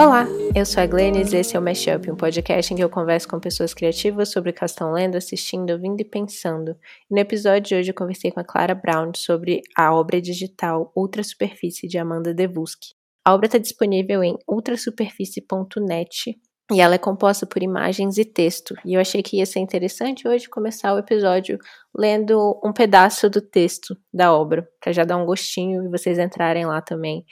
Olá, eu sou a Glennis e esse é o Mashup, um podcast em que eu converso com pessoas criativas sobre o que estão lendo, assistindo, ouvindo e pensando. E no episódio de hoje eu conversei com a Clara Brown sobre a obra digital Ultra Superfície de Amanda Devuski. A obra está disponível em ultrasuperfície.net e ela é composta por imagens e texto. E eu achei que ia ser interessante hoje começar o episódio lendo um pedaço do texto da obra, para já dar um gostinho e vocês entrarem lá também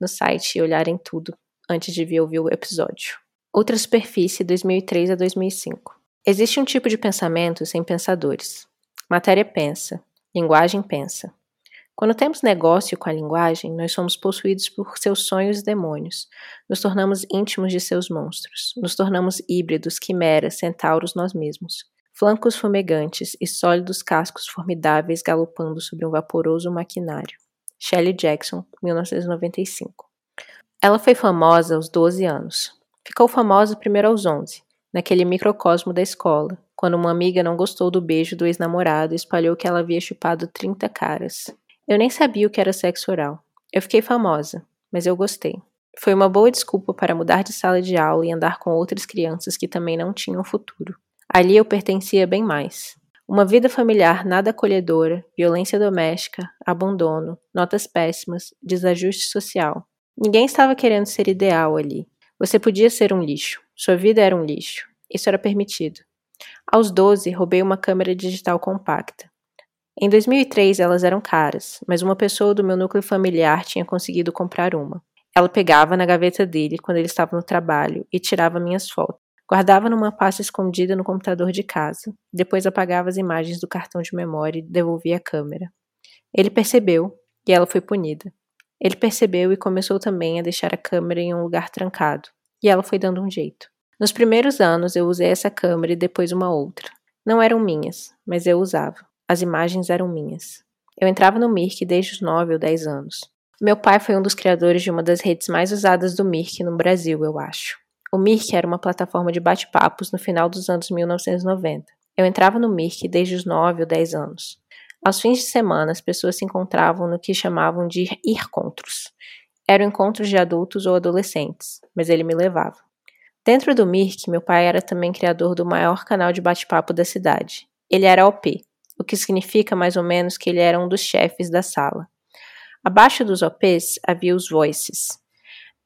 no site e olharem tudo antes de vir ouvir o episódio. Outra superfície, 2003 a 2005. Existe um tipo de pensamento sem pensadores. Matéria pensa, linguagem pensa. Quando temos negócio com a linguagem, nós somos possuídos por seus sonhos e demônios. Nos tornamos íntimos de seus monstros. Nos tornamos híbridos, quimeras, centauros nós mesmos. Flancos fumegantes e sólidos cascos formidáveis galopando sobre um vaporoso maquinário. Shelley Jackson, 1995. Ela foi famosa aos 12 anos. Ficou famosa primeiro aos 11, naquele microcosmo da escola, quando uma amiga não gostou do beijo do ex-namorado e espalhou que ela havia chupado 30 caras. Eu nem sabia o que era sexo oral. Eu fiquei famosa, mas eu gostei. Foi uma boa desculpa para mudar de sala de aula e andar com outras crianças que também não tinham futuro. Ali eu pertencia bem mais. Uma vida familiar nada acolhedora, violência doméstica, abandono, notas péssimas, desajuste social. Ninguém estava querendo ser ideal ali. Você podia ser um lixo. Sua vida era um lixo. Isso era permitido. Aos 12, roubei uma câmera digital compacta. Em 2003 elas eram caras, mas uma pessoa do meu núcleo familiar tinha conseguido comprar uma. Ela pegava na gaveta dele quando ele estava no trabalho e tirava minhas fotos. Guardava numa pasta escondida no computador de casa. Depois apagava as imagens do cartão de memória e devolvia a câmera. Ele percebeu e ela foi punida. Ele percebeu e começou também a deixar a câmera em um lugar trancado. E ela foi dando um jeito. Nos primeiros anos eu usei essa câmera e depois uma outra. Não eram minhas, mas eu usava. As imagens eram minhas. Eu entrava no Mirk desde os 9 ou 10 anos. Meu pai foi um dos criadores de uma das redes mais usadas do Mirk no Brasil, eu acho. O Mirk era uma plataforma de bate-papos no final dos anos 1990. Eu entrava no Mirk desde os 9 ou 10 anos. Aos fins de semana, as pessoas se encontravam no que chamavam de ircontros. Eram encontros de adultos ou adolescentes, mas ele me levava. Dentro do Mirk, meu pai era também criador do maior canal de bate-papo da cidade. Ele era OP, o que significa mais ou menos que ele era um dos chefes da sala. Abaixo dos OPs havia os voices.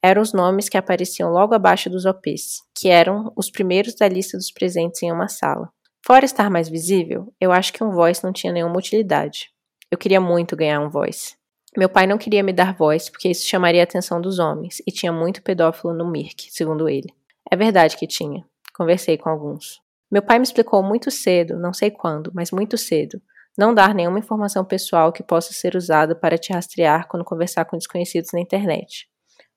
Eram os nomes que apareciam logo abaixo dos OPs, que eram os primeiros da lista dos presentes em uma sala. Fora estar mais visível, eu acho que um voice não tinha nenhuma utilidade. Eu queria muito ganhar um voice. Meu pai não queria me dar voz porque isso chamaria a atenção dos homens e tinha muito pedófilo no Mirk, segundo ele. É verdade que tinha. Conversei com alguns. Meu pai me explicou muito cedo, não sei quando, mas muito cedo, não dar nenhuma informação pessoal que possa ser usada para te rastrear quando conversar com desconhecidos na internet.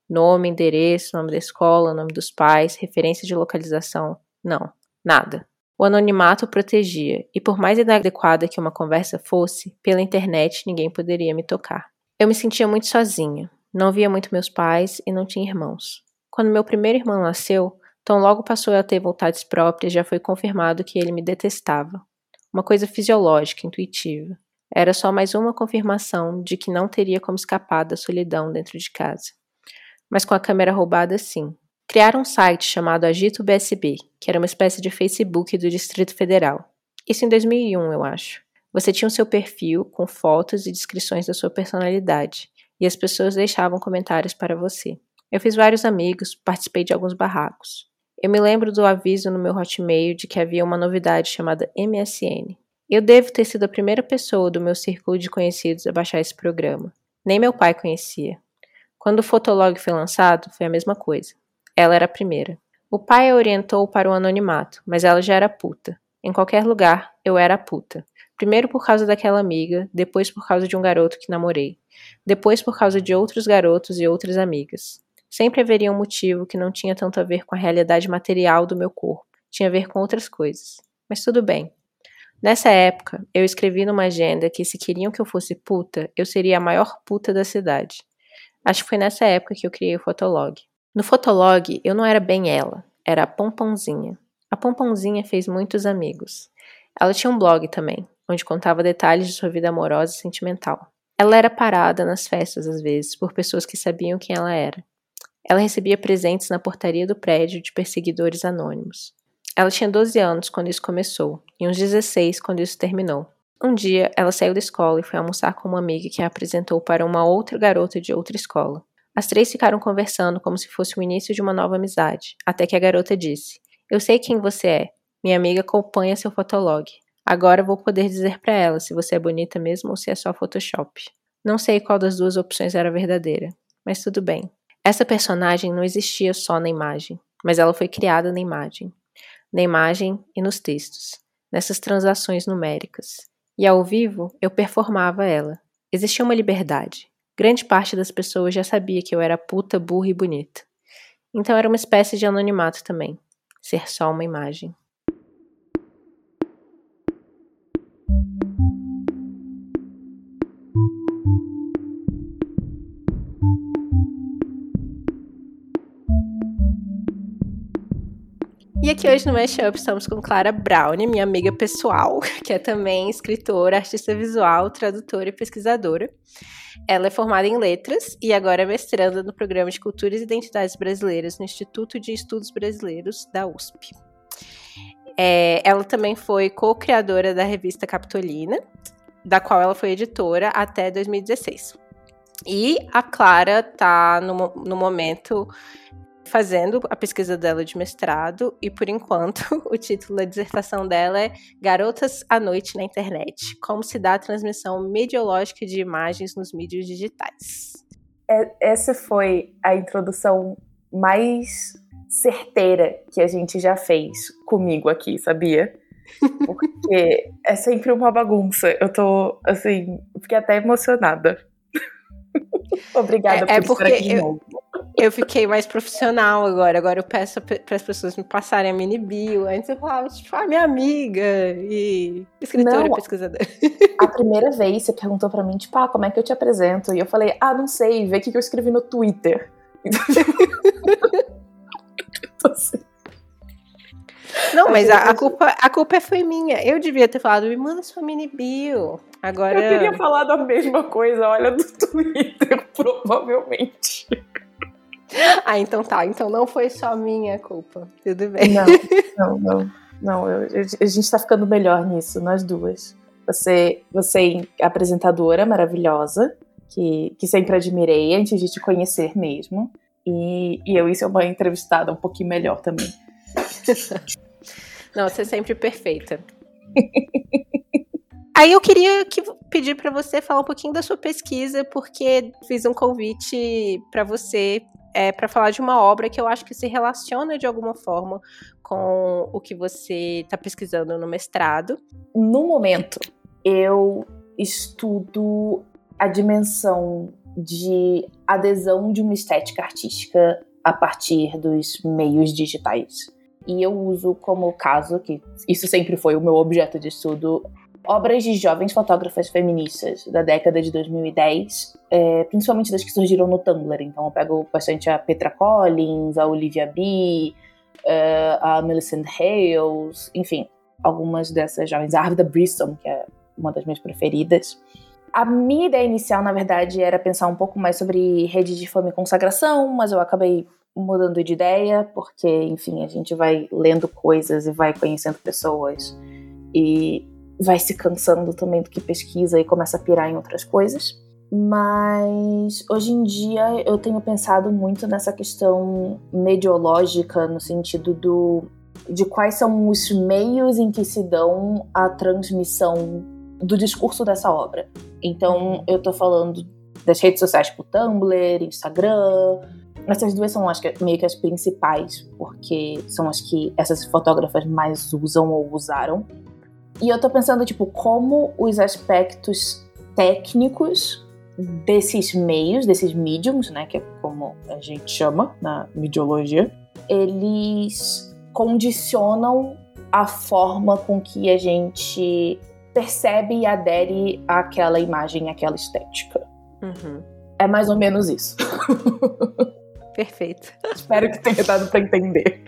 Nome, endereço, nome da escola, nome dos pais, referência de localização. Não, nada. O anonimato protegia, e por mais inadequada que uma conversa fosse, pela internet ninguém poderia me tocar. Eu me sentia muito sozinha, não via muito meus pais e não tinha irmãos. Quando meu primeiro irmão nasceu, Tom logo passou a ter vontades próprias já foi confirmado que ele me detestava. Uma coisa fisiológica, intuitiva. Era só mais uma confirmação de que não teria como escapar da solidão dentro de casa. Mas com a câmera roubada, sim. Criaram um site chamado Agito BSB, que era uma espécie de Facebook do Distrito Federal. Isso em 2001, eu acho. Você tinha o seu perfil com fotos e descrições da sua personalidade, e as pessoas deixavam comentários para você. Eu fiz vários amigos, participei de alguns barracos. Eu me lembro do aviso no meu Hotmail de que havia uma novidade chamada MSN. Eu devo ter sido a primeira pessoa do meu círculo de conhecidos a baixar esse programa. Nem meu pai conhecia. Quando o Fotolog foi lançado, foi a mesma coisa. Ela era a primeira. O pai a orientou para o anonimato, mas ela já era puta. Em qualquer lugar, eu era puta. Primeiro por causa daquela amiga, depois por causa de um garoto que namorei, depois por causa de outros garotos e outras amigas. Sempre haveria um motivo que não tinha tanto a ver com a realidade material do meu corpo, tinha a ver com outras coisas. Mas tudo bem. Nessa época, eu escrevi numa agenda que se queriam que eu fosse puta, eu seria a maior puta da cidade. Acho que foi nessa época que eu criei o Fotolog. No Fotolog, eu não era bem ela, era a Pompãozinha. A Pompãozinha fez muitos amigos. Ela tinha um blog também, onde contava detalhes de sua vida amorosa e sentimental. Ela era parada nas festas às vezes por pessoas que sabiam quem ela era. Ela recebia presentes na portaria do prédio de perseguidores anônimos. Ela tinha 12 anos quando isso começou, e uns 16 quando isso terminou. Um dia, ela saiu da escola e foi almoçar com uma amiga que a apresentou para uma outra garota de outra escola. As três ficaram conversando como se fosse o início de uma nova amizade, até que a garota disse: Eu sei quem você é. Minha amiga acompanha seu fotolog. Agora vou poder dizer para ela se você é bonita mesmo ou se é só Photoshop. Não sei qual das duas opções era verdadeira, mas tudo bem. Essa personagem não existia só na imagem, mas ela foi criada na imagem. Na imagem e nos textos, nessas transações numéricas. E ao vivo, eu performava ela. Existia uma liberdade. Grande parte das pessoas já sabia que eu era puta, burra e bonita. Então era uma espécie de anonimato também. Ser só uma imagem. E aqui hoje no Mashup estamos com Clara Brown, minha amiga pessoal, que é também escritora, artista visual, tradutora e pesquisadora. Ela é formada em letras e agora é mestranda no programa de Culturas e Identidades Brasileiras no Instituto de Estudos Brasileiros da USP. É, ela também foi co-criadora da revista Capitolina, da qual ela foi editora até 2016. E a Clara está no, no momento fazendo a pesquisa dela de mestrado e, por enquanto, o título da dissertação dela é Garotas à Noite na Internet: Como se dá a transmissão mediológica de imagens nos mídias digitais. É, essa foi a introdução mais certeira que a gente já fez comigo aqui, sabia? Porque é sempre uma bagunça. Eu tô, assim, fiquei até emocionada. Obrigada é, é por porque estar aqui eu. Eu fiquei mais profissional agora. Agora eu peço para as pessoas me passarem a mini bio. Antes eu falava, tipo, ah, minha amiga e escritora não, e pesquisadora. A primeira vez você perguntou para mim, tipo, ah, como é que eu te apresento? E eu falei, ah, não sei, vê o que eu escrevi no Twitter. Não, mas a, a, culpa, a culpa foi minha. Eu devia ter falado, me manda sua mini bio. Agora... Eu teria falado a mesma coisa, olha, do Twitter, provavelmente. ah, então tá. Então não foi só minha culpa. Tudo bem. Não, não, não. não eu, a gente tá ficando melhor nisso, nós duas. Você, você é apresentadora maravilhosa, que, que sempre admirei antes de te conhecer mesmo. E, e eu e seu mãe entrevistada um pouquinho melhor também. Não, você é sempre perfeita. Aí eu queria que, pedir para você falar um pouquinho da sua pesquisa, porque fiz um convite para você é, para falar de uma obra que eu acho que se relaciona de alguma forma com o que você está pesquisando no mestrado. No momento, eu estudo a dimensão de adesão de uma estética artística a partir dos meios digitais. E eu uso como caso, que isso sempre foi o meu objeto de estudo, obras de jovens fotógrafas feministas da década de 2010, é, principalmente das que surgiram no Tumblr. Então eu pego bastante a Petra Collins, a Olivia B, é, a Millicent Hales, enfim, algumas dessas jovens. A Arvida Brisson, que é uma das minhas preferidas. A minha ideia inicial, na verdade, era pensar um pouco mais sobre rede de fama e consagração, mas eu acabei mudando de ideia, porque, enfim, a gente vai lendo coisas e vai conhecendo pessoas. E vai se cansando também do que pesquisa e começa a pirar em outras coisas. Mas hoje em dia eu tenho pensado muito nessa questão mediológica, no sentido do, de quais são os meios em que se dão a transmissão do discurso dessa obra. Então eu tô falando das redes sociais tipo Tumblr, Instagram. Essas duas são acho que, meio que as principais, porque são as que essas fotógrafas mais usam ou usaram. E eu tô pensando, tipo, como os aspectos técnicos desses meios, desses mediums, né, que é como a gente chama na mediologia, eles condicionam a forma com que a gente percebe e adere àquela imagem, àquela estética. Uhum. É mais ou menos isso. Perfeito. Espero que tenha dado para entender.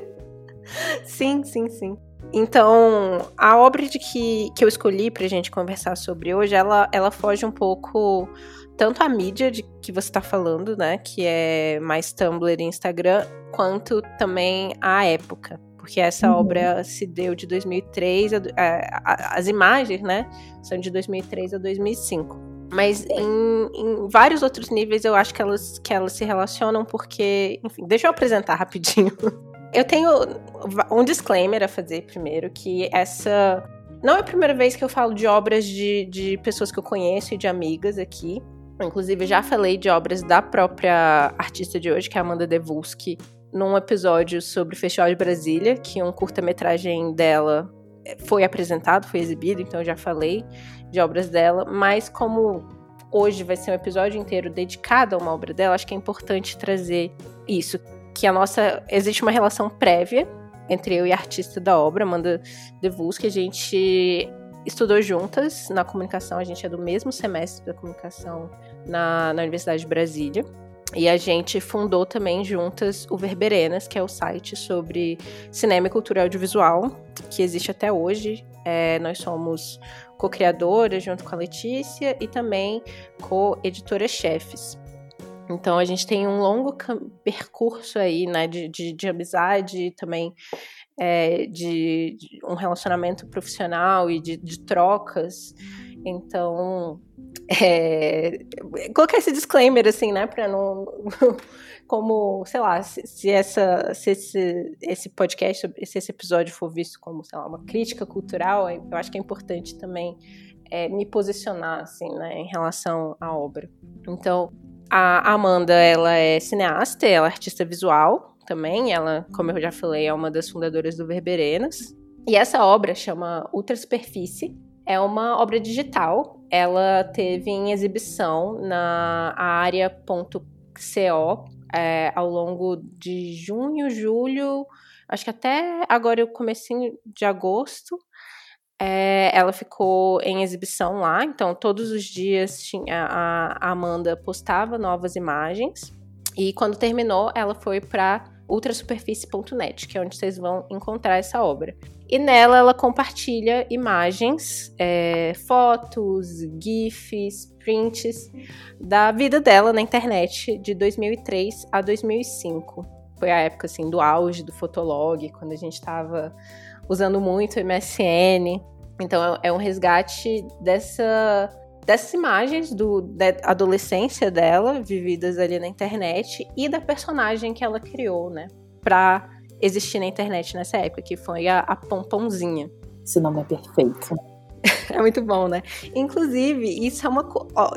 sim, sim, sim. Então, a obra de que, que eu escolhi pra gente conversar sobre hoje, ela, ela foge um pouco tanto a mídia de que você está falando, né, que é mais Tumblr e Instagram, quanto também a época, porque essa uhum. obra se deu de 2003, a, a, as imagens, né, são de 2003 a 2005. Mas em, em, vários outros níveis eu acho que elas, que elas se relacionam porque. Enfim, deixa eu apresentar rapidinho. Eu tenho um disclaimer a fazer primeiro, que essa. Não é a primeira vez que eu falo de obras de, de pessoas que eu conheço e de amigas aqui. Inclusive, já falei de obras da própria artista de hoje, que é a Amanda Devulski, num episódio sobre o Festival de Brasília, que um curta-metragem dela foi apresentado, foi exibido, então já falei de obras dela, mas como hoje vai ser um episódio inteiro dedicado a uma obra dela, acho que é importante trazer isso, que a nossa existe uma relação prévia entre eu e a artista da obra, Amanda DeVos, que a gente estudou juntas na comunicação, a gente é do mesmo semestre da comunicação na, na Universidade de Brasília. E a gente fundou também juntas o Verberenas, que é o site sobre cinema e cultura audiovisual, que existe até hoje. É, nós somos co-criadoras junto com a Letícia e também co-editoras-chefes. Então a gente tem um longo percurso aí, né, de, de, de amizade também é, de, de, um relacionamento profissional e de, de trocas. Então, é, colocar esse disclaimer, assim, né, para não. Como, sei lá, se, se, essa, se esse, esse podcast, se esse episódio for visto como, sei lá, uma crítica cultural, eu acho que é importante também é, me posicionar, assim, né, em relação à obra. Então, a Amanda, ela é cineasta, ela é artista visual também, ela, como eu já falei, é uma das fundadoras do Verberenas. E essa obra chama Ultra Superfície, é uma obra digital. Ela teve em exibição na área.co é, ao longo de junho, julho, acho que até agora o comecinho de agosto. É, ela ficou em exibição lá, então todos os dias tinha, a, Amanda postava novas imagens. E quando terminou, ela foi para ultrasuperfície.net, que é onde vocês vão encontrar essa obra. E nela ela compartilha imagens, é, fotos, GIFs, prints da vida dela na internet de 2003 a 2005. Foi a época assim do auge do Fotolog, quando a gente estava usando muito MSN. Então é, é um resgate dessa dessas imagens do, da adolescência dela, vividas ali na internet, e da personagem que ela criou, né? Pra existir na internet nessa época, que foi a, a Pomponzinha. Esse nome é perfeito. é muito bom, né? Inclusive, isso é uma,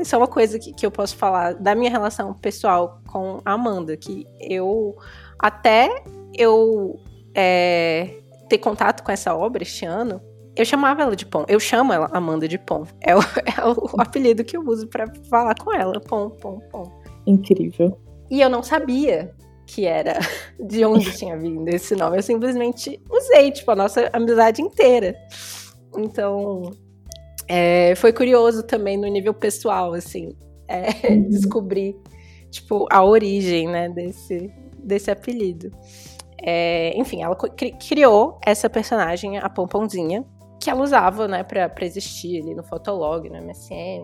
isso é uma coisa que, que eu posso falar da minha relação pessoal com a Amanda, que eu até eu é, ter contato com essa obra este ano, eu chamava ela de Pom. Eu chamo ela Amanda de Pom. É o, é o apelido que eu uso para falar com ela. Pom, Pom, Pom. Incrível. E eu não sabia que era de onde tinha vindo esse nome. Eu simplesmente usei, tipo, a nossa amizade inteira. Então, é, foi curioso também no nível pessoal, assim, é, uhum. descobrir, tipo, a origem, né, desse, desse apelido. É, enfim, ela criou essa personagem, a Pomponzinha, que ela usava, né, pra, pra existir ali no Fotolog, no MSN.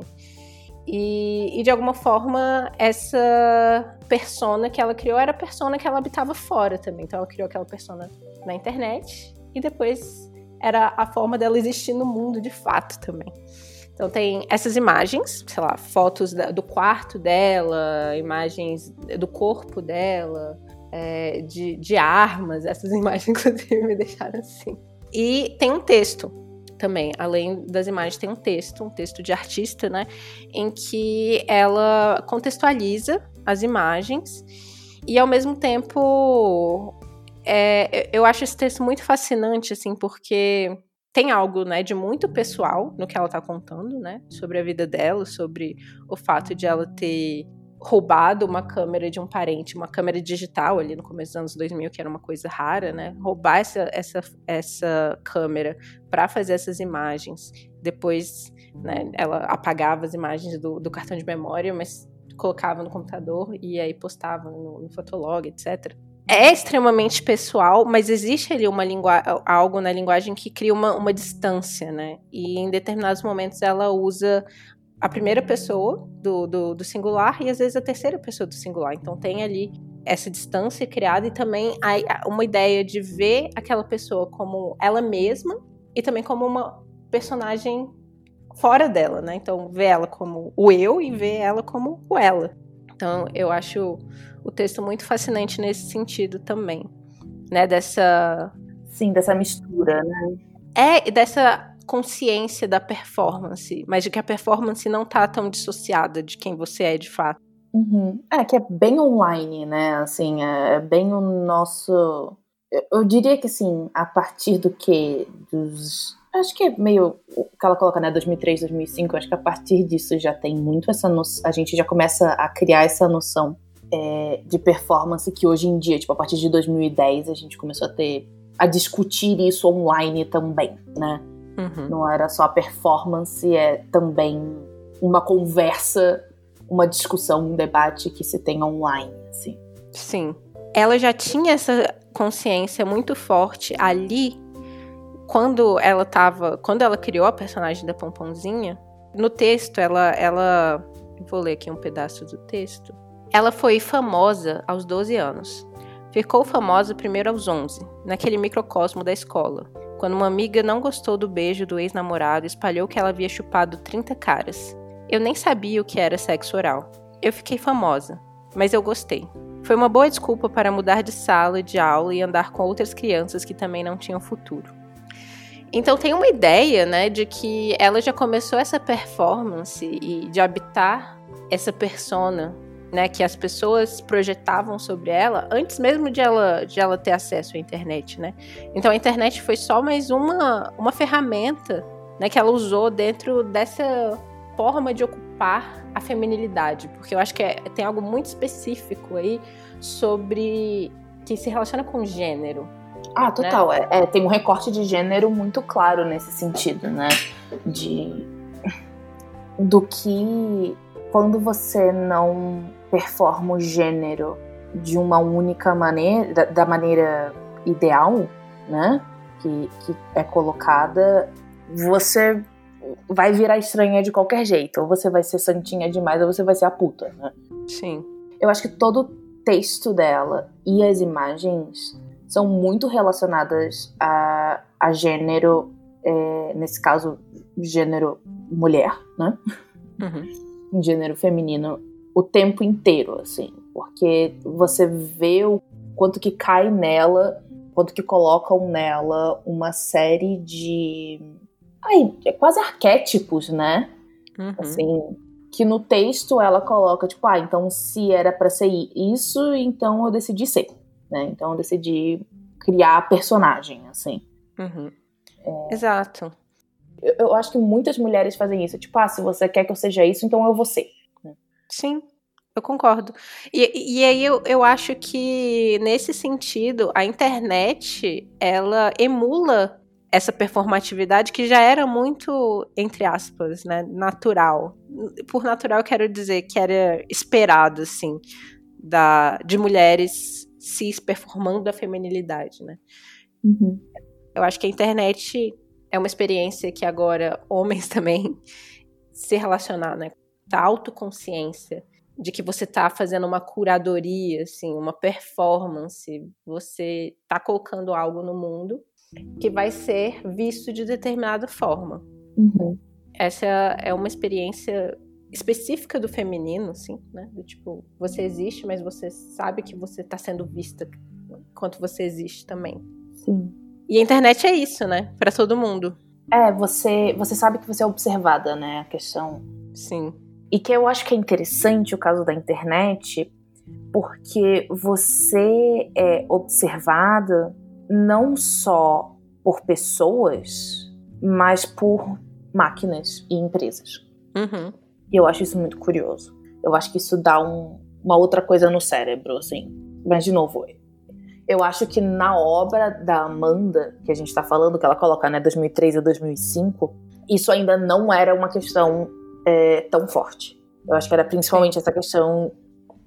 E, e, de alguma forma, essa persona que ela criou era a persona que ela habitava fora também. Então ela criou aquela persona na internet e depois era a forma dela existir no mundo de fato também. Então tem essas imagens, sei lá, fotos da, do quarto dela, imagens do corpo dela, é, de, de armas, essas imagens inclusive me deixaram assim. E tem um texto também, além das imagens, tem um texto, um texto de artista, né? Em que ela contextualiza as imagens e ao mesmo tempo é, eu acho esse texto muito fascinante, assim, porque tem algo, né, de muito pessoal no que ela tá contando, né, sobre a vida dela, sobre o fato de ela ter roubado uma câmera de um parente, uma câmera digital ali no começo dos anos 2000, que era uma coisa rara, né? Roubar essa, essa, essa câmera para fazer essas imagens. Depois, né, ela apagava as imagens do, do, cartão de memória, mas colocava no computador e aí postava no, no Fotolog, etc. É extremamente pessoal, mas existe ali uma algo na linguagem que cria uma, uma distância, né? E em determinados momentos ela usa a primeira pessoa do, do, do, singular e às vezes a terceira pessoa do singular. Então tem ali essa distância criada e também uma ideia de ver aquela pessoa como ela mesma e também como uma personagem fora dela, né? Então ver ela como o eu e ver ela como o ela. Então eu acho o texto muito fascinante nesse sentido também, né? Dessa sim, dessa mistura, né? É, dessa consciência da performance, mas de que a performance não tá tão dissociada de quem você é de fato. Uhum. É, que é bem online, né? Assim, é bem o nosso. Eu, eu diria que, assim, a partir do que? Dos. Acho que é meio. O que ela coloca, né? 2003, 2005. Acho que a partir disso já tem muito essa noção. A gente já começa a criar essa noção é, de performance que hoje em dia, tipo, a partir de 2010, a gente começou a ter. a discutir isso online também, né? Uhum. Não era só a performance, é também uma conversa, uma discussão, um debate que se tem online, assim. Sim. Ela já tinha essa consciência muito forte ali quando ela tava, quando ela criou a personagem da Pomponzinha. No texto, ela ela vou ler aqui um pedaço do texto. Ela foi famosa aos 12 anos. Ficou famosa primeiro aos 11, naquele microcosmo da escola, quando uma amiga não gostou do beijo do ex-namorado e espalhou que ela havia chupado 30 caras. Eu nem sabia o que era sexo oral. Eu fiquei famosa, mas eu gostei. Foi uma boa desculpa para mudar de sala de aula e andar com outras crianças que também não tinham futuro. Então tem uma ideia, né, de que ela já começou essa performance e de habitar essa persona né, que as pessoas projetavam sobre ela antes mesmo de ela, de ela ter acesso à internet, né? Então a internet foi só mais uma, uma ferramenta, né, que ela usou dentro dessa forma de ocupar a feminilidade, porque eu acho que é, tem algo muito específico aí sobre que se relaciona com gênero. Ah, total. Né? É, é, tem um recorte de gênero muito claro nesse sentido, né? De do que quando você não performa o gênero de uma única maneira, da, da maneira ideal, né? Que, que é colocada, você vai virar estranha de qualquer jeito. Ou você vai ser santinha demais, ou você vai ser a puta, né? Sim. Eu acho que todo o texto dela e as imagens são muito relacionadas a, a gênero, é, nesse caso, gênero mulher, né? Uhum. Gênero feminino o tempo inteiro, assim, porque você vê o quanto que cai nela, quanto que colocam nela uma série de. Ai, é quase arquétipos, né? Uhum. Assim, que no texto ela coloca, tipo, ah, então se era para ser isso, então eu decidi ser, né? Então eu decidi criar a personagem, assim. Uhum. É... Exato. Eu, eu, acho que muitas mulheres fazem isso, tipo, ah, se você quer que eu seja isso, então eu vou ser. Sim, eu concordo. E, e aí eu, eu acho que, nesse sentido, a internet, ela emula essa performatividade que já era muito, entre aspas, né, natural. Por natural, quero dizer que era esperado, assim, da, de mulheres cis performando a feminilidade, né? Uhum. Eu acho que a internet é uma experiência que agora homens também se relacionar, né? Da autoconsciência, de que você está fazendo uma curadoria, assim, uma performance, você está colocando algo no mundo que vai ser visto de determinada forma. Uhum. Essa é uma experiência específica do feminino, assim, né? Do tipo, você existe, mas você sabe que você está sendo vista enquanto você existe também. Sim. E a internet é isso, né? Para todo mundo. É, você, você sabe que você é observada, né? A questão. Sim. E que eu acho que é interessante o caso da internet, porque você é observada não só por pessoas, mas por máquinas e empresas. Uhum. E eu acho isso muito curioso. Eu acho que isso dá um, uma outra coisa no cérebro, assim. Mas, de novo, eu acho que na obra da Amanda, que a gente tá falando, que ela coloca, né, 2003 a 2005, isso ainda não era uma questão é, tão forte. Eu acho que era principalmente essa questão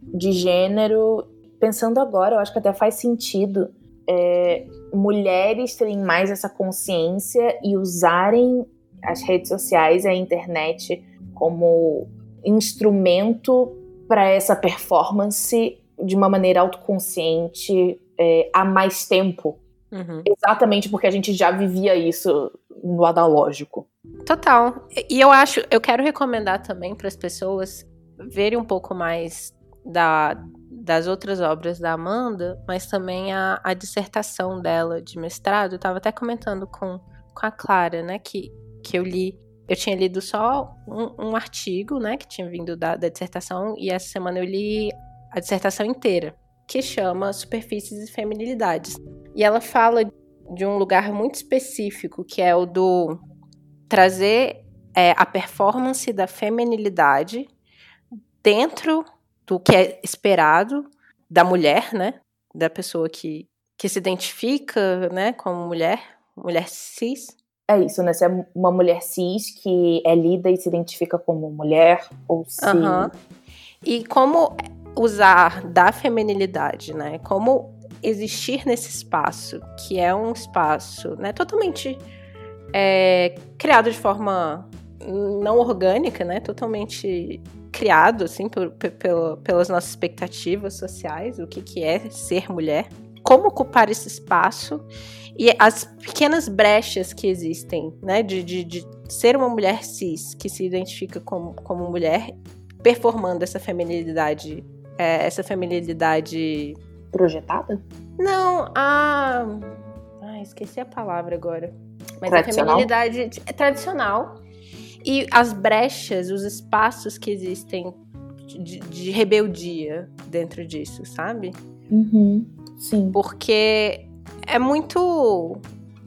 de gênero. Pensando agora, eu acho que até faz sentido é, mulheres terem mais essa consciência e usarem as redes sociais e a internet como instrumento para essa performance de uma maneira autoconsciente é, há mais tempo. Uhum. Exatamente porque a gente já vivia isso no analógico. Total. E eu acho, eu quero recomendar também para as pessoas verem um pouco mais da, das outras obras da Amanda, mas também a, a dissertação dela de mestrado. Eu estava até comentando com, com a Clara, né, que, que eu li. Eu tinha lido só um, um artigo, né, que tinha vindo da, da dissertação, e essa semana eu li a dissertação inteira, que chama Superfícies e Feminilidades. E ela fala de um lugar muito específico, que é o do trazer é, a performance da feminilidade dentro do que é esperado da mulher, né? Da pessoa que, que se identifica, né, como mulher, mulher cis. É isso, né? Se é uma mulher cis que é lida e se identifica como mulher, ou se. Uhum. E como usar da feminilidade, né? Como existir nesse espaço, que é um espaço né, totalmente é, criado de forma não orgânica, né? Totalmente criado, assim, por, por, pelas nossas expectativas sociais, o que, que é ser mulher, como ocupar esse espaço e as pequenas brechas que existem, né? De, de, de ser uma mulher cis que se identifica como, como mulher, performando essa feminilidade, é, essa feminilidade projetada? Não, a. Ah, esqueci a palavra agora. Mas a feminilidade é tradicional e as brechas, os espaços que existem de, de rebeldia dentro disso, sabe? Uhum, sim. Porque é muito.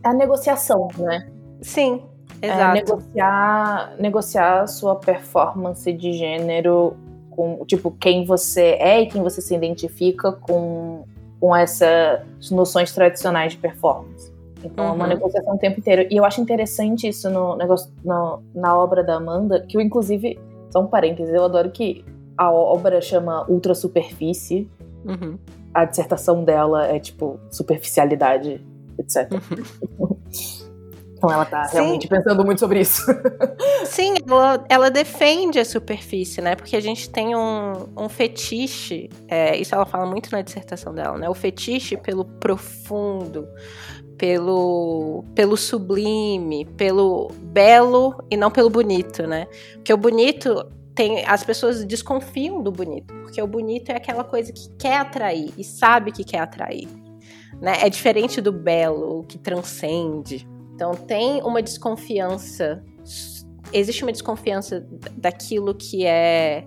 É a negociação, né? Sim, é exato. É negociar, negociar sua performance de gênero com, tipo, quem você é e quem você se identifica com, com essas noções tradicionais de performance. Então uhum. é uma uhum. negociação o tempo inteiro. E eu acho interessante isso no negócio, no, na obra da Amanda, que eu, inclusive, só um parênteses, eu adoro que a obra chama Ultra Superfície. Uhum. A dissertação dela é tipo superficialidade, etc. Uhum. Então ela tá Sim. realmente pensando muito sobre isso. Sim, ela, ela, defende a superfície, né? Porque a gente tem um, um fetiche, é, isso ela fala muito na dissertação dela, né? O fetiche pelo profundo, pelo, pelo sublime, pelo belo e não pelo bonito, né? Porque o bonito tem as pessoas desconfiam do bonito, porque o bonito é aquela coisa que quer atrair e sabe que quer atrair, né? É diferente do belo, que transcende. Então tem uma desconfiança, existe uma desconfiança daquilo que é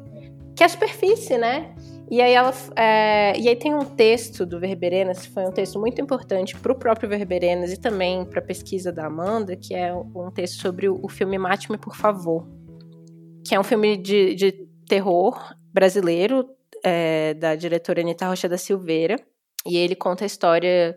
que é a superfície, né? E aí ela é, e aí tem um texto do Verberenas, que foi um texto muito importante para o próprio Verberenas e também para a pesquisa da Amanda, que é um texto sobre o, filme Mate-me, por favor, que é um filme de, de terror brasileiro é, da diretora Anita Rocha da Silveira, e ele conta a história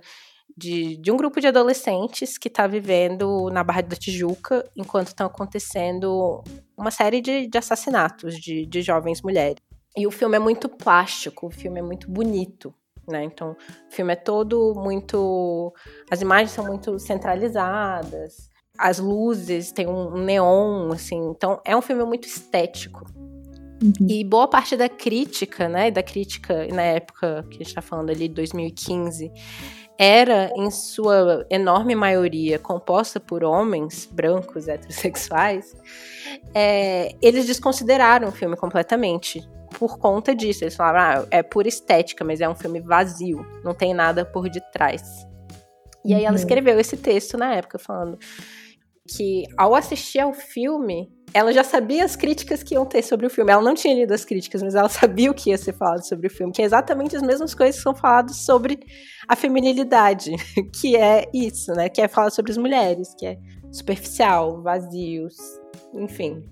de, de um grupo de adolescentes que está vivendo na Barra da Tijuca enquanto estão acontecendo uma série de, de assassinatos de, de jovens mulheres. E o filme é muito plástico, o filme é muito bonito, né? Então, o filme é todo muito. As imagens são muito centralizadas, as luzes tem um neon, assim. Então, é um filme muito estético. Uhum. E boa parte da crítica, né? Da crítica na época que a gente tá falando ali, 2015, era, em sua enorme maioria, composta por homens brancos heterossexuais, é, eles desconsideraram o filme completamente por conta disso. Eles falaram, ah, é pura estética, mas é um filme vazio, não tem nada por detrás. E aí ela uhum. escreveu esse texto na época, falando que ao assistir ao filme, ela já sabia as críticas que iam ter sobre o filme. Ela não tinha lido as críticas, mas ela sabia o que ia ser falado sobre o filme, que é exatamente as mesmas coisas que são faladas sobre a feminilidade, que é isso, né? Que é falar sobre as mulheres, que é superficial, vazios, enfim.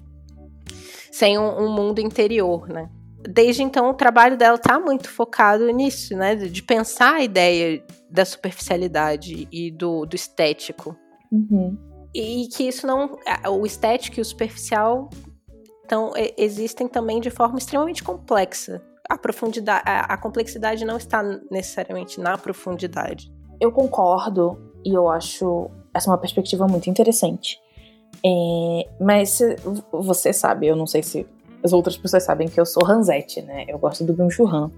Sem um, um mundo interior, né? desde então o trabalho dela está muito focado nisso, né? De pensar a ideia da superficialidade e do, do estético. Uhum. E que isso não. O estético e o superficial então, existem também de forma extremamente complexa. A profundidade, a, a complexidade não está necessariamente na profundidade. Eu concordo e eu acho essa uma perspectiva muito interessante. É, mas você sabe, eu não sei se as outras pessoas sabem que eu sou Ranzete, né? Eu gosto do Byung-Chul Han.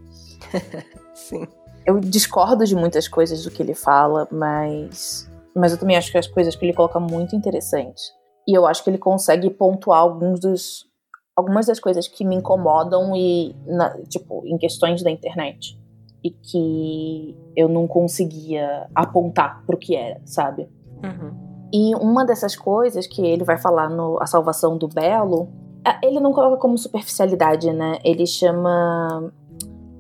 Sim. Eu discordo de muitas coisas do que ele fala, mas mas eu também acho que as coisas que ele coloca muito interessantes. E eu acho que ele consegue pontuar alguns dos algumas das coisas que me incomodam e na, tipo em questões da internet e que eu não conseguia apontar pro que era, sabe? Uhum. E uma dessas coisas que ele vai falar no A Salvação do Belo, ele não coloca como superficialidade, né? Ele chama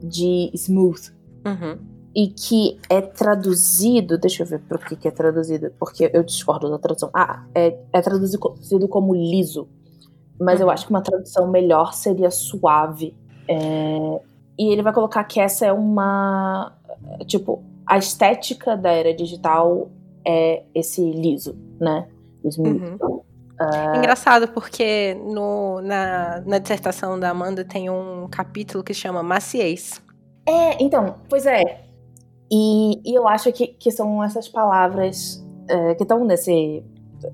de smooth. Uhum. E que é traduzido, deixa eu ver por que, que é traduzido, porque eu discordo da tradução. Ah, é, é traduzido como liso. Mas uhum. eu acho que uma tradução melhor seria suave. É, e ele vai colocar que essa é uma. Tipo, a estética da era digital é esse liso, né? Uhum. Uh... Engraçado, porque no, na, na dissertação da Amanda tem um capítulo que chama Maciez. É, então, pois é. E, e eu acho que, que são essas palavras é, que estão nesse,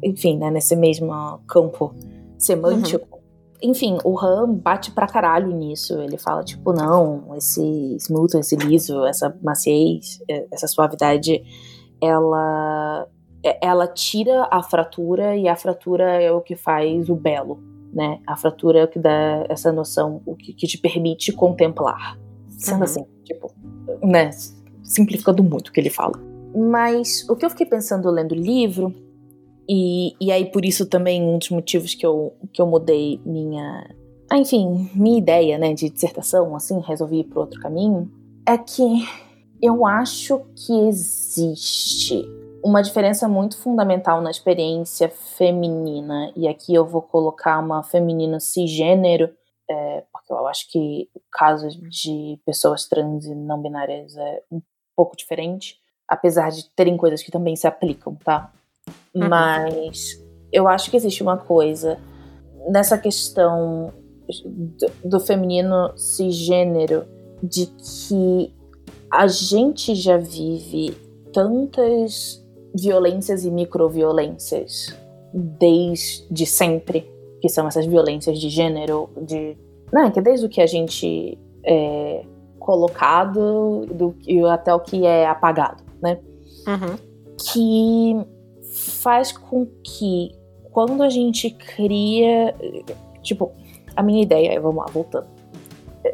enfim, né, nesse mesmo campo semântico. Uhum. Enfim, o Han bate pra caralho nisso. Ele fala, tipo, não, esse smooth, esse liso, essa maciez, é, essa suavidade, ela é, ela tira a fratura e a fratura é o que faz o belo, né? A fratura é o que dá essa noção, o que, que te permite contemplar. Sendo uhum. assim, tipo, né? Simplificando muito o que ele fala. Mas o que eu fiquei pensando lendo o livro, e, e aí por isso também um dos motivos que eu, que eu mudei minha. Ah, enfim, minha ideia, né, de dissertação, assim, resolvi ir para outro caminho, é que eu acho que existe uma diferença muito fundamental na experiência feminina, e aqui eu vou colocar uma feminina cisgênero, é, porque eu acho que o caso de pessoas trans e não binárias é um pouco diferente, apesar de terem coisas que também se aplicam, tá? Uhum. Mas eu acho que existe uma coisa nessa questão do, do feminino cisgênero de que a gente já vive tantas violências e microviolências desde sempre, que são essas violências de gênero, de. Né, que desde o que a gente é colocado do, até o que é apagado, né? Uhum. Que faz com que quando a gente cria. Tipo, a minha ideia, vamos lá, voltando.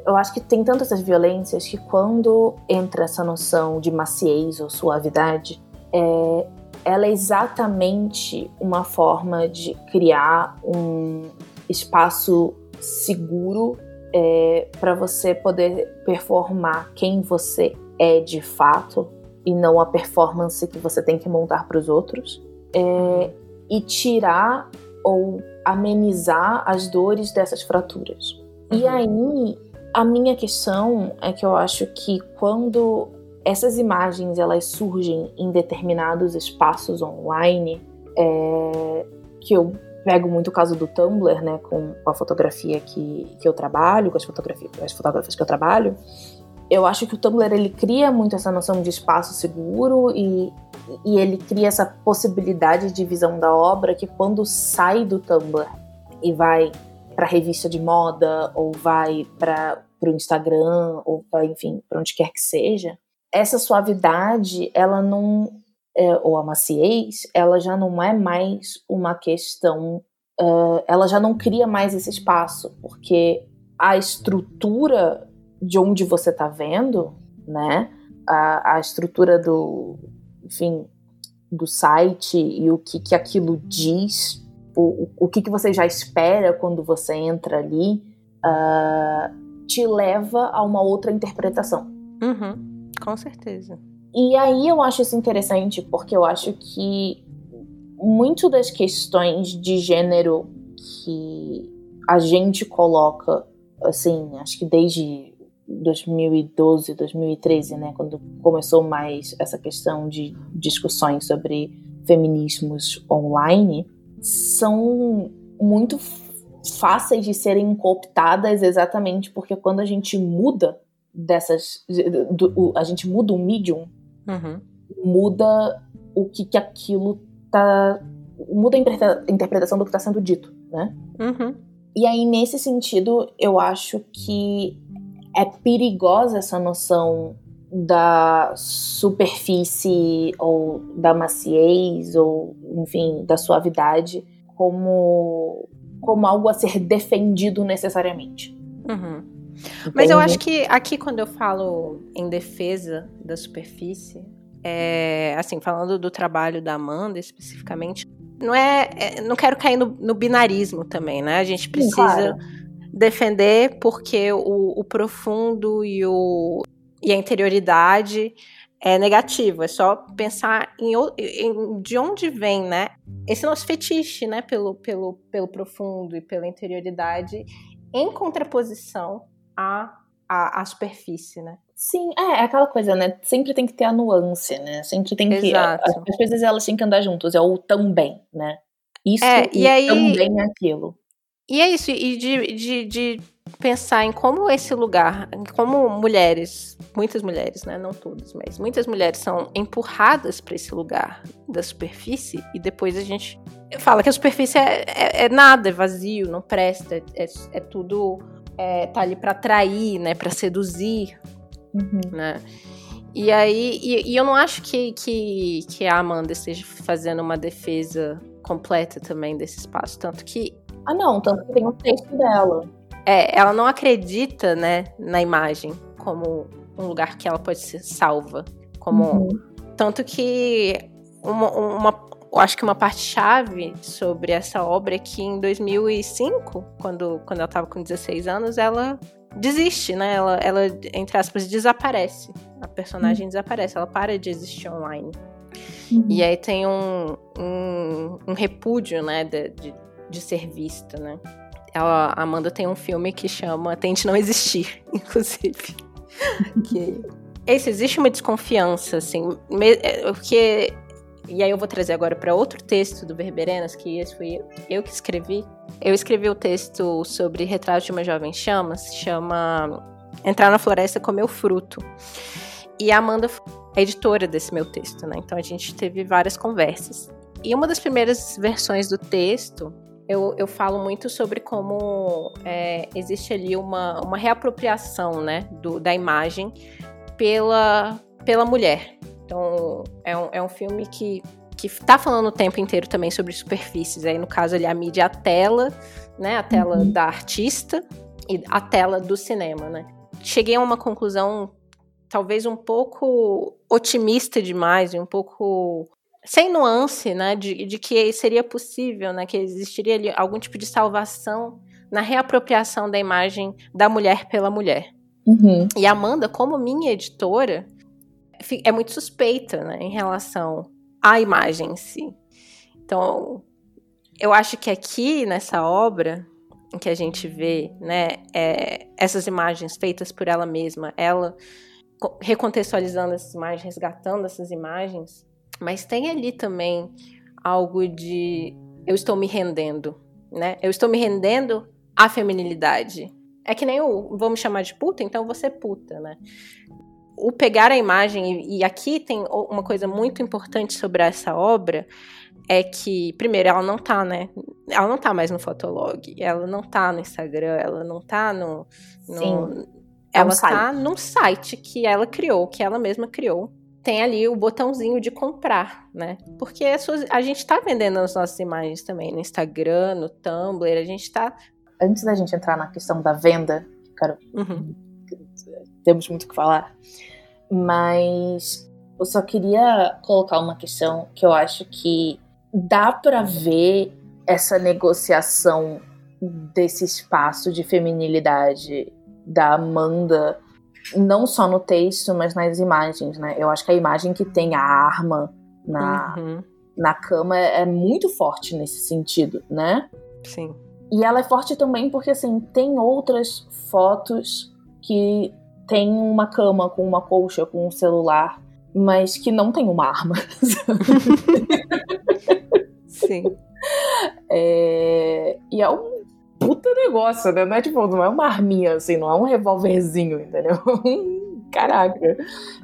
Eu acho que tem tantas essas violências que quando entra essa noção de maciez ou suavidade, é, ela é exatamente uma forma de criar um espaço seguro é, para você poder performar quem você é de fato e não a performance que você tem que montar para os outros é, e tirar ou amenizar as dores dessas fraturas. E uhum. aí a minha questão é que eu acho que quando essas imagens elas surgem em determinados espaços online, é, que eu pego muito o caso do Tumblr, né, com, a fotografia que, que eu trabalho, com as fotografias, as fotógrafas que eu trabalho, eu acho que o Tumblr ele cria muito essa noção de espaço seguro e, e ele cria essa possibilidade de visão da obra que quando sai do Tumblr e vai para revista de moda ou vai para o Instagram ou vai, enfim, para onde quer que seja, essa suavidade, ela não. É, ou a maciez, ela já não é mais uma questão. Uh, ela já não cria mais esse espaço, porque a estrutura de onde você está vendo, né? A, a, estrutura do, enfim, do site e o que, que aquilo diz, o, o que, que você já espera quando você entra ali, uh, te leva a uma outra interpretação. Uhum. Com certeza. E aí eu acho isso interessante porque eu acho que muito das questões de gênero que a gente coloca, assim, acho que desde 2012, 2013, né, quando começou mais essa questão de discussões sobre feminismos online, são muito fáceis de serem cooptadas exatamente porque quando a gente muda dessas. Do, a gente muda o medium, uhum. muda o que, que aquilo tá muda a interpretação do que está sendo dito, né? Uhum. E aí, nesse sentido, eu acho que é perigosa essa noção da superfície ou da maciez ou, enfim, da suavidade como, como algo a ser defendido necessariamente. Uhum. Mas eu acho que aqui, quando eu falo em defesa da superfície, é, assim, falando do trabalho da Amanda especificamente, não é, é não quero cair no, no, binarismo também, né? A gente precisa claro. defender porque o, o, profundo e, o, e a interioridade é negativo. É só pensar em, em, de onde vem, né? Esse nosso fetiche, né? Pelo, pelo, pelo profundo e pela interioridade, em contraposição à, à, à superfície, né? Sim, é, é, aquela coisa, né? Sempre tem que ter a nuance, né? Sempre tem que. Exato. As coisas elas têm que andar juntas, é o também, né? Isso é, e, e aí, também é aquilo. E é isso, e de, de, de pensar em como esse lugar, como mulheres, muitas mulheres, né? Não todas, mas muitas mulheres são empurradas para esse lugar da superfície e depois a gente fala que a superfície é, é, é nada, é vazio, não presta, é, é tudo. É, tá ali para atrair, né, para seduzir, Uhum. Né? E aí, e, e, eu não acho que, que, que a Amanda esteja fazendo uma defesa completa também desse espaço. Tanto que. Ah, não, tanto que tem um texto dela. É, ela não acredita, né, na imagem como um lugar que ela pode ser salva. Como. Uhum. Tanto que uma, uma, eu acho que uma parte-chave sobre essa obra é que em 2005, quando, quando ela estava com 16 anos, ela desiste, né? Ela, ela, entre aspas, desaparece. A personagem uhum. desaparece, ela para de existir online. Uhum. E aí tem um, um, um repúdio, né, de, de, de, ser vista, né? Ela, a Amanda tem um filme que chama Tente Não Existir, inclusive. que esse, existe uma desconfiança, assim, é, porque e aí eu vou trazer agora para outro texto do Verberenas, que esse fui eu, que escrevi. Eu escrevi o texto sobre Retrato de uma Jovem Chama, se chama Entrar na Floresta Comer o Fruto. E a Amanda é editora desse meu texto, né? Então a gente teve várias conversas. E uma das primeiras versões do texto, eu, eu falo muito sobre como é, existe ali uma, uma reapropriação, né, do, da imagem pela, pela mulher. Então, é um, é um filme que, que tá falando o tempo inteiro também sobre superfícies. Aí, no caso, ali, a mídia é a tela, né? A tela uhum. da artista e a tela do cinema, né? Cheguei a uma conclusão talvez um pouco otimista demais e um pouco sem nuance, né, de, de, que seria possível, né, que existiria ali algum tipo de salvação na reapropriação da imagem da mulher pela mulher. Uhum. E Amanda, como minha editora, é muito suspeita né, em relação à imagem em si. Então, eu acho que aqui nessa obra em que a gente vê né, é, essas imagens feitas por ela mesma, ela recontextualizando essas imagens, resgatando essas imagens, mas tem ali também algo de eu estou me rendendo, né? Eu estou me rendendo à feminilidade. É que nem o vamos chamar de puta, então você puta, né? O pegar a imagem, e aqui tem uma coisa muito importante sobre essa obra, é que, primeiro, ela não tá, né? Ela não tá mais no Fotolog, ela não tá no Instagram, ela não tá no. no Sim. Ela é um tá num site que ela criou, que ela mesma criou. Tem ali o botãozinho de comprar, né? Porque a, sua, a gente tá vendendo as nossas imagens também no Instagram, no Tumblr, a gente tá. Antes da gente entrar na questão da venda, quero. Uhum. Temos muito o que falar. Mas eu só queria colocar uma questão que eu acho que dá para ver essa negociação desse espaço de feminilidade da Amanda, não só no texto, mas nas imagens, né? Eu acho que a imagem que tem a arma na, uhum. na cama é, é muito forte nesse sentido, né? Sim. E ela é forte também porque, assim, tem outras fotos que tem uma cama com uma colcha, com um celular, mas que não tem uma arma. Sim. É... E é um puta negócio, né? Não é tipo, não é uma arminha, assim, não é um revólverzinho, entendeu? Caraca.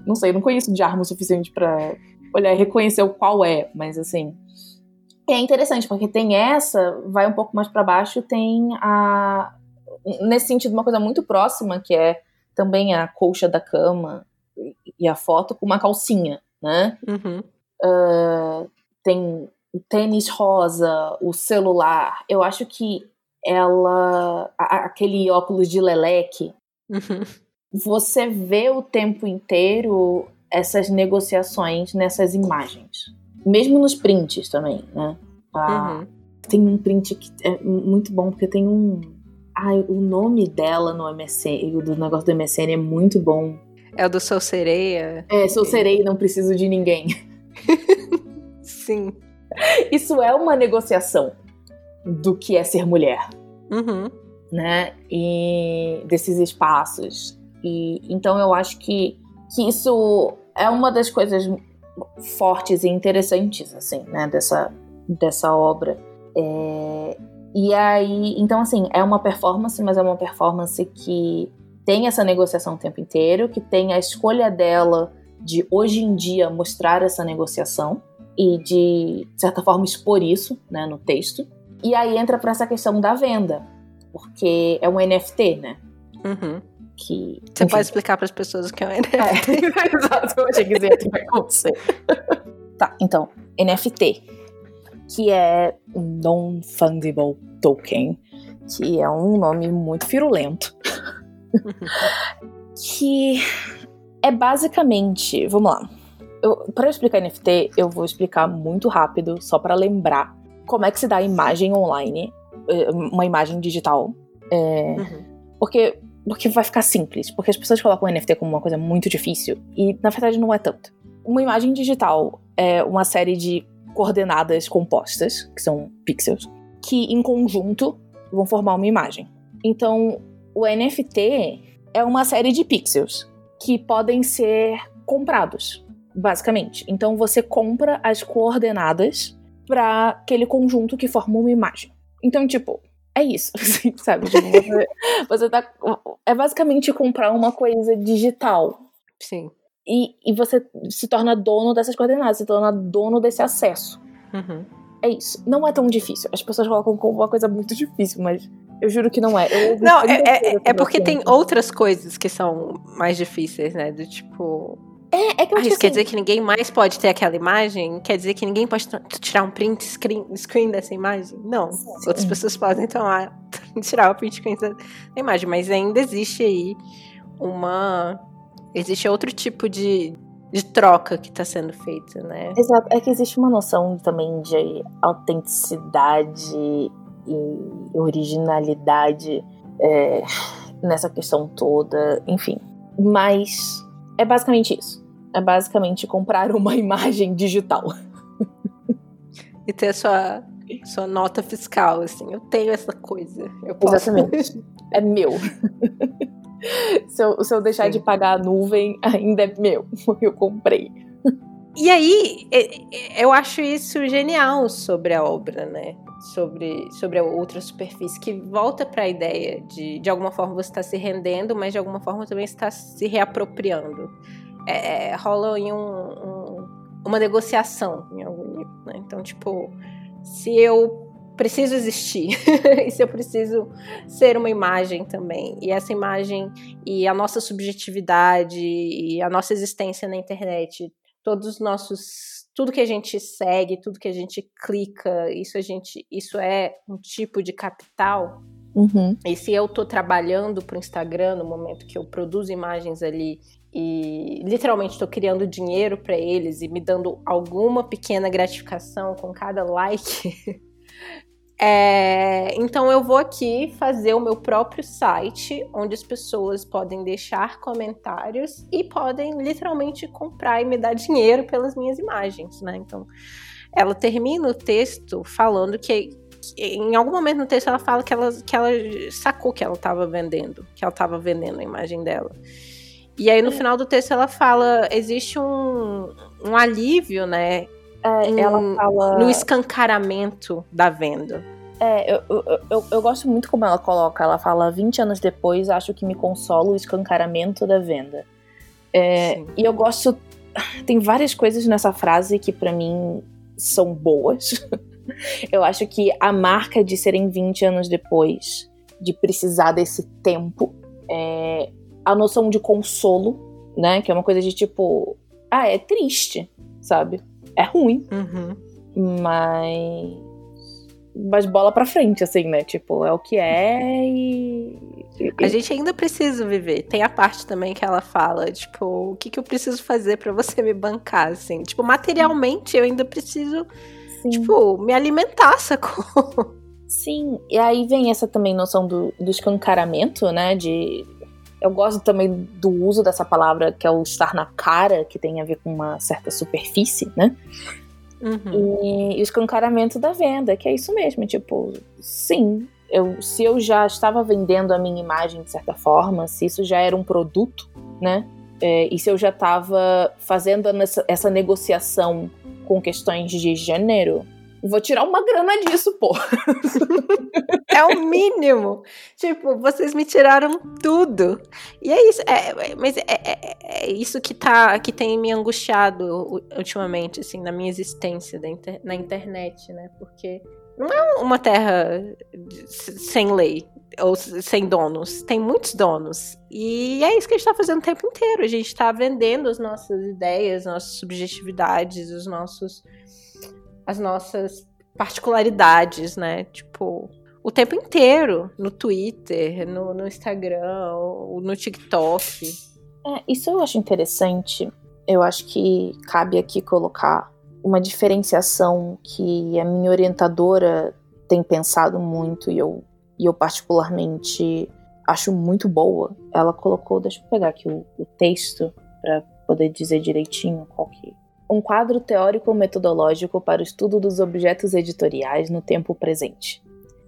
Não sei, não conheço de arma o suficiente para olhar e reconhecer o qual é, mas assim. é interessante, porque tem essa, vai um pouco mais para baixo, tem a. Nesse sentido, uma coisa muito próxima, que é também a colcha da cama e a foto com uma calcinha, né? Uhum. Uh, tem o tênis rosa, o celular. Eu acho que ela. A, aquele óculos de leleque. Uhum. Você vê o tempo inteiro essas negociações nessas imagens. Mesmo nos prints também, né? Ah, Uhum. Tem um print que é muito bom, porque tem um. Ai, o nome dela no MSN, do negócio do MSN é muito bom. É o do Sou Sereia? É, sou serei, não preciso de ninguém. Sim. Isso é uma negociação do que é ser mulher, Uhum. né? E desses espaços. E então eu acho que, que isso é uma das coisas fortes e interessantes, assim, né? Dessa, dessa obra. É, e aí, então assim, é uma performance, mas é uma performance que tem essa negociação o tempo inteiro, que tem a escolha dela de hoje em dia mostrar essa negociação e de, de certa forma expor isso, né, no texto. E aí entra para essa questão da venda, porque é um NFT, né? Uhum. Que Você enfim, pode explicar para as pessoas o que é um NFT? é, exato, eu achei que você você. Tá, então, NFT, que é um Non-Fungible Token, que é um nome muito firulento. que é basicamente, vamos lá. Para explicar NFT, eu vou explicar muito rápido, só para lembrar como é que se dá a imagem online, eh, uma imagem digital. É, Uhum. porque, porque vai ficar simples. Porque as pessoas colocam o NFT como uma coisa muito difícil. E na verdade não é tanto. Uma imagem digital é uma série de coordenadas compostas, que são pixels, que em conjunto vão formar uma imagem. Então, o NFT é uma série de pixels que podem ser comprados, basicamente. Então, você compra as coordenadas para aquele conjunto que forma uma imagem. Então, tipo, é isso, assim, sabe? Tipo, você, você tá. É basicamente comprar uma coisa digital. Sim. E, e você se torna dono dessas coordenadas, se torna dono desse acesso. Uhum. É isso. Não é tão difícil. As pessoas colocam como uma coisa muito difícil, mas eu juro que não é. Não, é, é, é porque tem outras coisas que são mais difíceis, né? Do tipo. É, é que eu Ah, acho isso que quer assim, dizer que ninguém mais pode ter aquela imagem? Quer dizer que ninguém pode tirar um print screen, screen dessa imagem? Não. Outras pessoas podem tomar, tirar o print screen da imagem, mas ainda existe aí uma. Existe outro tipo de, de troca que está sendo feita, né? Exato, é que existe uma noção também de autenticidade e originalidade é, nessa questão toda, enfim. Mas é basicamente isso. É basicamente comprar uma imagem digital. E ter a sua, sua nota fiscal, assim. Eu tenho essa coisa. Eu posso. Exatamente. É meu. se, eu, se eu deixar Sim. de pagar a nuvem, ainda é meu. Eu comprei. E aí, eu acho isso genial sobre a obra, né? Sobre, sobre a outra superfície, que volta para a ideia de, de alguma forma, você está se rendendo, mas de alguma forma também está se reapropriando. É, é, rola em um, um- uma negociação em algum nível, né? Então, tipo, se eu preciso existir, e se eu preciso ser uma imagem também, e essa imagem e a nossa subjetividade e a nossa existência na internet todos os nossos tudo que a gente segue, tudo que a gente clica, isso a gente isso é um tipo de capital. Uhum. E se eu tô trabalhando pro Instagram no momento que eu produzo imagens ali e literalmente estou criando dinheiro para eles e me dando alguma pequena gratificação com cada like, é, então eu vou aqui fazer o meu próprio site, onde as pessoas podem deixar comentários e podem literalmente comprar e me dar dinheiro pelas minhas imagens, né? Então ela termina o texto falando que, que em algum momento no texto ela fala que ela, que ela sacou que ela estava vendendo, que ela estava vendendo a imagem dela. E aí no final do texto ela fala, existe um, um alívio, né? É, ela fala. no escancaramento da venda. É, eu, eu, eu, eu gosto muito como ela coloca. Ela fala: 20 anos depois, acho que me consola o escancaramento da venda. É, e eu gosto. Tem várias coisas nessa frase que pra mim são boas. Eu acho que a marca de serem 20 anos depois, de precisar desse tempo, é a noção de consolo, né? Que é uma coisa de tipo, ah, é triste, sabe? É ruim. Uhum. Mas. Mas bola pra frente, assim, né? Tipo, é o que é e. A gente ainda precisa viver. Tem a parte também que ela fala, tipo, o que, que eu preciso fazer para você me bancar, assim. Tipo, materialmente eu ainda preciso, Sim. tipo, me alimentar, sacou? Sim, e aí vem essa também noção do, do escancaramento, né? De. Eu gosto também do uso dessa palavra que é o estar na cara, que tem a ver com uma certa superfície, né? Uhum. E, e o escancaramento da venda, que é isso mesmo, tipo, sim, eu, se eu já estava vendendo a minha imagem de certa forma, se isso já era um produto, né? É, e se eu já estava fazendo essa, essa negociação com questões de gênero, vou tirar uma grana disso, pô. é o mínimo. Tipo, vocês me tiraram tudo. E é isso. É, é mas é, é, é, isso que tá, que tem me angustiado ultimamente, assim, na minha existência inter, na internet, né? Porque não é uma terra sem lei ou sem donos. Tem muitos donos. E é isso que a gente está fazendo o tempo inteiro. A gente está vendendo as nossas ideias, nossas subjetividades, os nossos, as nossas particularidades, né? Tipo, o tempo inteiro. No Twitter, no, no Instagram, no TikTok. É, isso eu acho interessante. Eu acho que cabe aqui colocar uma diferenciação que a minha orientadora tem pensado muito e eu, e eu particularmente acho muito boa. Ela colocou, deixa eu pegar aqui o, o texto para poder dizer direitinho qual que um quadro teórico-metodológico para o estudo dos objetos editoriais no tempo presente,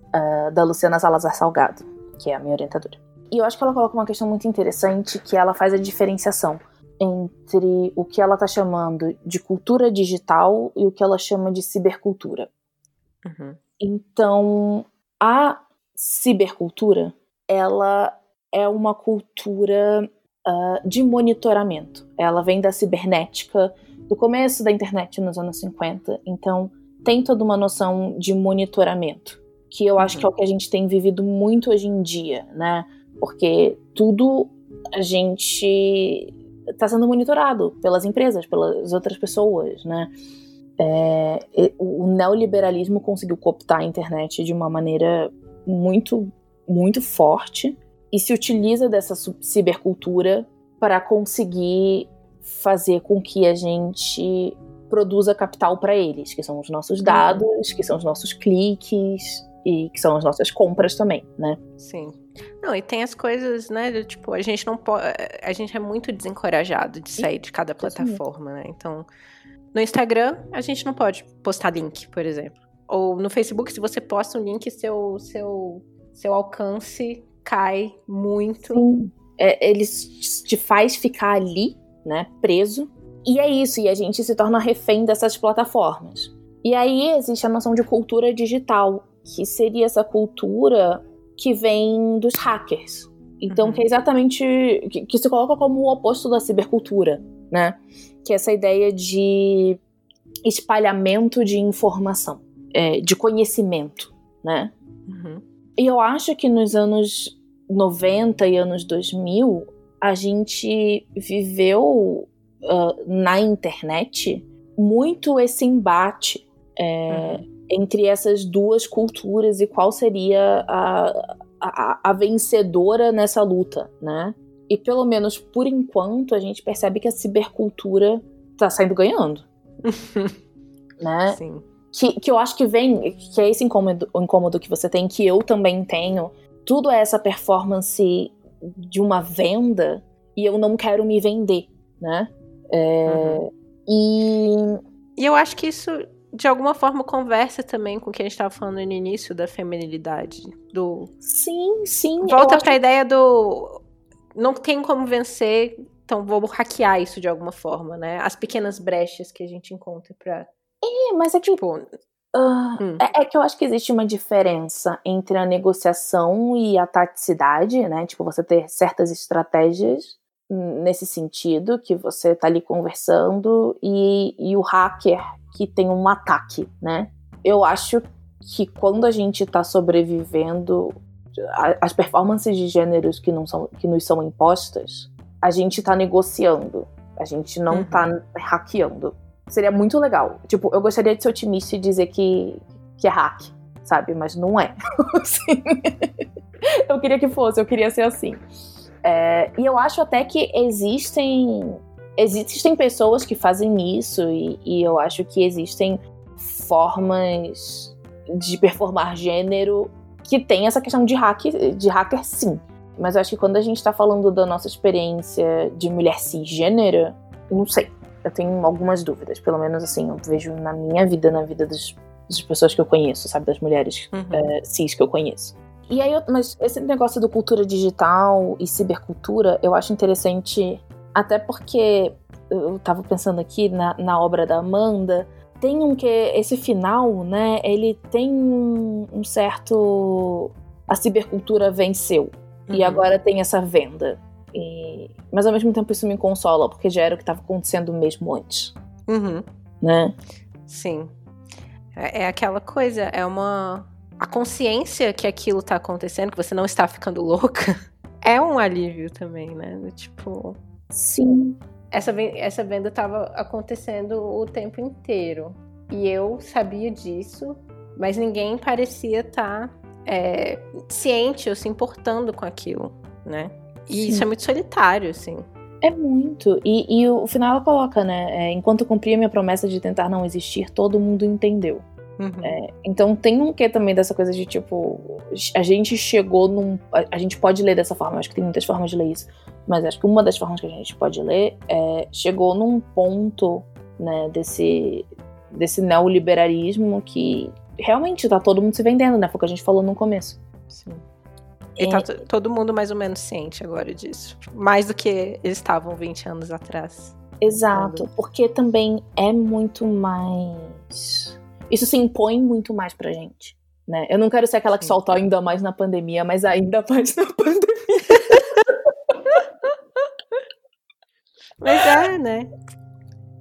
uh, da Luciana Salazar Salgado, que é a minha orientadora. E eu acho que ela coloca uma questão muito interessante, que ela faz a diferenciação entre o que ela está chamando de cultura digital e o que ela chama de cibercultura. Uhum. Então, a cibercultura, ela é uma cultura uh, de monitoramento. Ela vem da cibernética, do começo da internet nos anos 50. Então, tem toda uma noção de monitoramento, que eu acho que é o que a gente tem vivido muito hoje em dia, né? Porque tudo a gente está sendo monitorado pelas empresas, pelas outras pessoas, né? É, o neoliberalismo conseguiu cooptar a internet de uma maneira muito, muito forte e se utiliza dessa cibercultura para conseguir fazer com que a gente produza capital para eles, que são os nossos dados, que são os nossos cliques e que são as nossas compras também, né? Sim. Não, e tem as coisas, né? Do, tipo, a gente não pode. A gente é muito desencorajado de sair de cada plataforma, né? Então, no Instagram, a gente não pode postar link, por exemplo. Ou no Facebook, se você posta um link, seu, seu, seu alcance cai muito. Sim. É, eles te faz ficar ali, né? Preso. E é isso, e a gente se torna refém dessas plataformas. E aí existe a noção de cultura digital, que seria essa cultura que vem dos hackers. Então, uhum. que é exatamente. Que, que, se coloca como o oposto da cibercultura, né? Que é essa ideia de espalhamento de informação, é, de conhecimento, né? Uhum. E eu acho que nos anos 90 e anos 2000, a gente viveu uh, na internet muito esse embate. É, uhum entre essas duas culturas e qual seria a, a, a vencedora nessa luta, né? E pelo menos por enquanto a gente percebe que a cibercultura tá saindo ganhando. né? Sim. Que, que eu acho que vem, que é esse incômodo, incômodo que você tem, que eu também tenho. Tudo é essa performance de uma venda e eu não quero me vender, né? É, uhum. E... e eu acho que isso de alguma forma conversa também com o que a gente estava falando no início da feminilidade. Do... Sim, sim. Volta para a ideia do. Não tem como vencer, então vou hackear isso de alguma forma, né? As pequenas brechas que a gente encontra pra. É, mas é que. Tipo, uh, hum. é, é, que eu acho que existe uma diferença entre a negociação e a taticidade, né? Tipo, você ter certas estratégias nesse sentido, que você tá ali conversando, e, e o hacker que tem um ataque, né? eu acho que quando a gente tá sobrevivendo, as performances de gêneros que, não são, que nos são impostas, a gente tá negociando. A gente não uhum. tá hackeando. Seria muito legal. Tipo, eu gostaria de ser otimista e dizer que, que é hack, sabe? Mas não é. eu queria que fosse, eu queria ser assim. É, e eu acho até que existem existem pessoas que fazem isso e, e eu acho que existem formas de performar gênero que tem essa questão de hack, de hacker sim. Mas eu acho que quando a gente tá falando da nossa experiência de mulher cisgênera, não sei. Eu tenho algumas dúvidas. Pelo menos assim, eu vejo na minha vida, na vida das, das pessoas que eu conheço, sabe? Das mulheres uhum. é, cis que eu conheço. E aí, eu, mas esse negócio do cultura digital e cibercultura, eu acho interessante, até porque eu tava pensando aqui na, na obra da Amanda, tem um que esse final, né? Ele tem um, um certo a cibercultura venceu uhum. e agora tem essa venda. E... mas ao mesmo tempo isso me consola porque já era o que estava acontecendo mesmo antes, uhum. né? Sim, é, é aquela coisa, é uma a consciência que aquilo tá acontecendo, que você não está ficando louca, é um alívio também, né? Tipo, sim essa, essa venda estava acontecendo o tempo inteiro. E eu sabia disso, mas ninguém parecia estar tá, é, ciente ou se importando com aquilo, né? E Sim. isso é muito solitário, assim. É muito. E, e o final ela coloca, né? É, enquanto cumpria minha promessa de tentar não existir, todo mundo entendeu. Uhum. É, então tem um quê também dessa coisa de tipo, a gente chegou num. A, a, gente pode ler dessa forma, acho que tem muitas formas de ler isso, mas acho que uma das formas que a gente pode ler é. Chegou num ponto, né, desse, desse neoliberalismo que realmente tá todo mundo se vendendo, né? Foi o que a gente falou no começo. Sim. E tá todo mundo mais ou menos ciente agora disso. Mais do que eles estavam 20 anos atrás. Exato, porque também é muito mais isso se impõe muito mais pra gente. Né? Eu não quero ser aquela que solta ainda mais na pandemia, mas ainda mais na pandemia. mas é, né?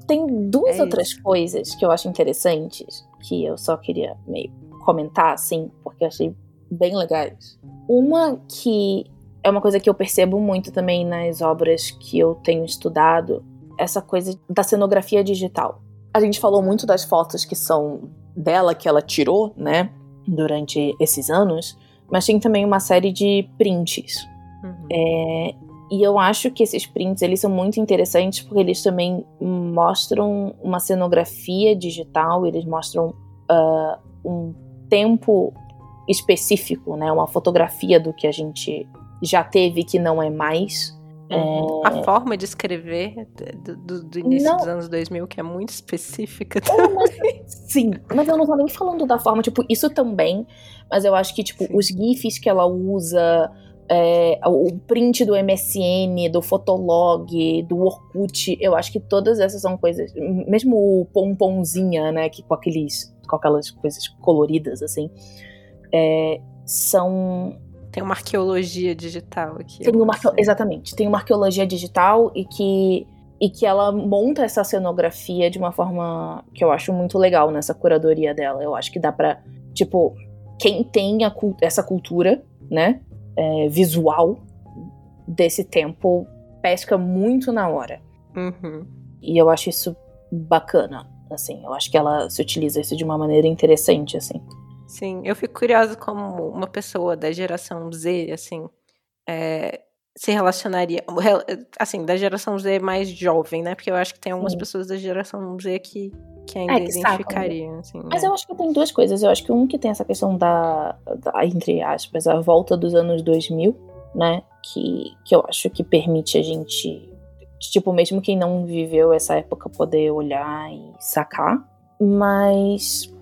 Tem duas é outras isso. coisas que eu acho interessantes, que eu só queria meio comentar, assim, porque eu achei bem legais. Uma que é uma coisa que eu percebo muito também nas obras que eu tenho estudado, essa coisa da cenografia digital. A gente falou muito das fotos que são dela que ela tirou, né, durante esses anos, mas tem também uma série de prints. Uhum. É, e eu acho que esses prints eles são muito interessantes porque eles também mostram uma cenografia digital, eles mostram uh, um tempo específico, né, uma fotografia do que a gente já teve que não é mais. Uhum. É... A forma de escrever do, do, do início não. dos anos 2000, que é muito específica também. Mas, sim, mas eu não tô nem falando da forma, tipo, isso também, mas eu acho que, tipo, sim. os GIFs que ela usa, é, o print do MSN, do Fotolog, do Orkut, eu acho que todas essas são coisas, mesmo o pomponzinha, né, que com aqueles, com aquelas coisas coloridas, assim, é, são tem uma arqueologia digital aqui. Tem uma, exatamente. Tem uma arqueologia digital e que, e que ela monta essa cenografia de uma forma que eu acho muito legal nessa curadoria dela. Eu acho que dá pra. Tipo, quem tem a, essa cultura, né? É, visual desse tempo pesca muito na hora. Uhum. E eu acho isso bacana. Assim, eu acho que ela se utiliza isso de uma maneira interessante, assim. Sim, eu fico curiosa como uma pessoa da geração Z, assim, é, se relacionaria, assim, da geração Z mais jovem, né? Porque eu acho que tem algumas Sim. pessoas da geração Z que, que ainda é, que identificariam, assim. Mas né? eu acho que tem duas coisas. Eu acho que um que tem essa questão da, da entre aspas, a volta dos anos 2000, né? Que, que eu acho que permite a gente, tipo, mesmo quem não viveu essa época poder olhar e sacar. Mas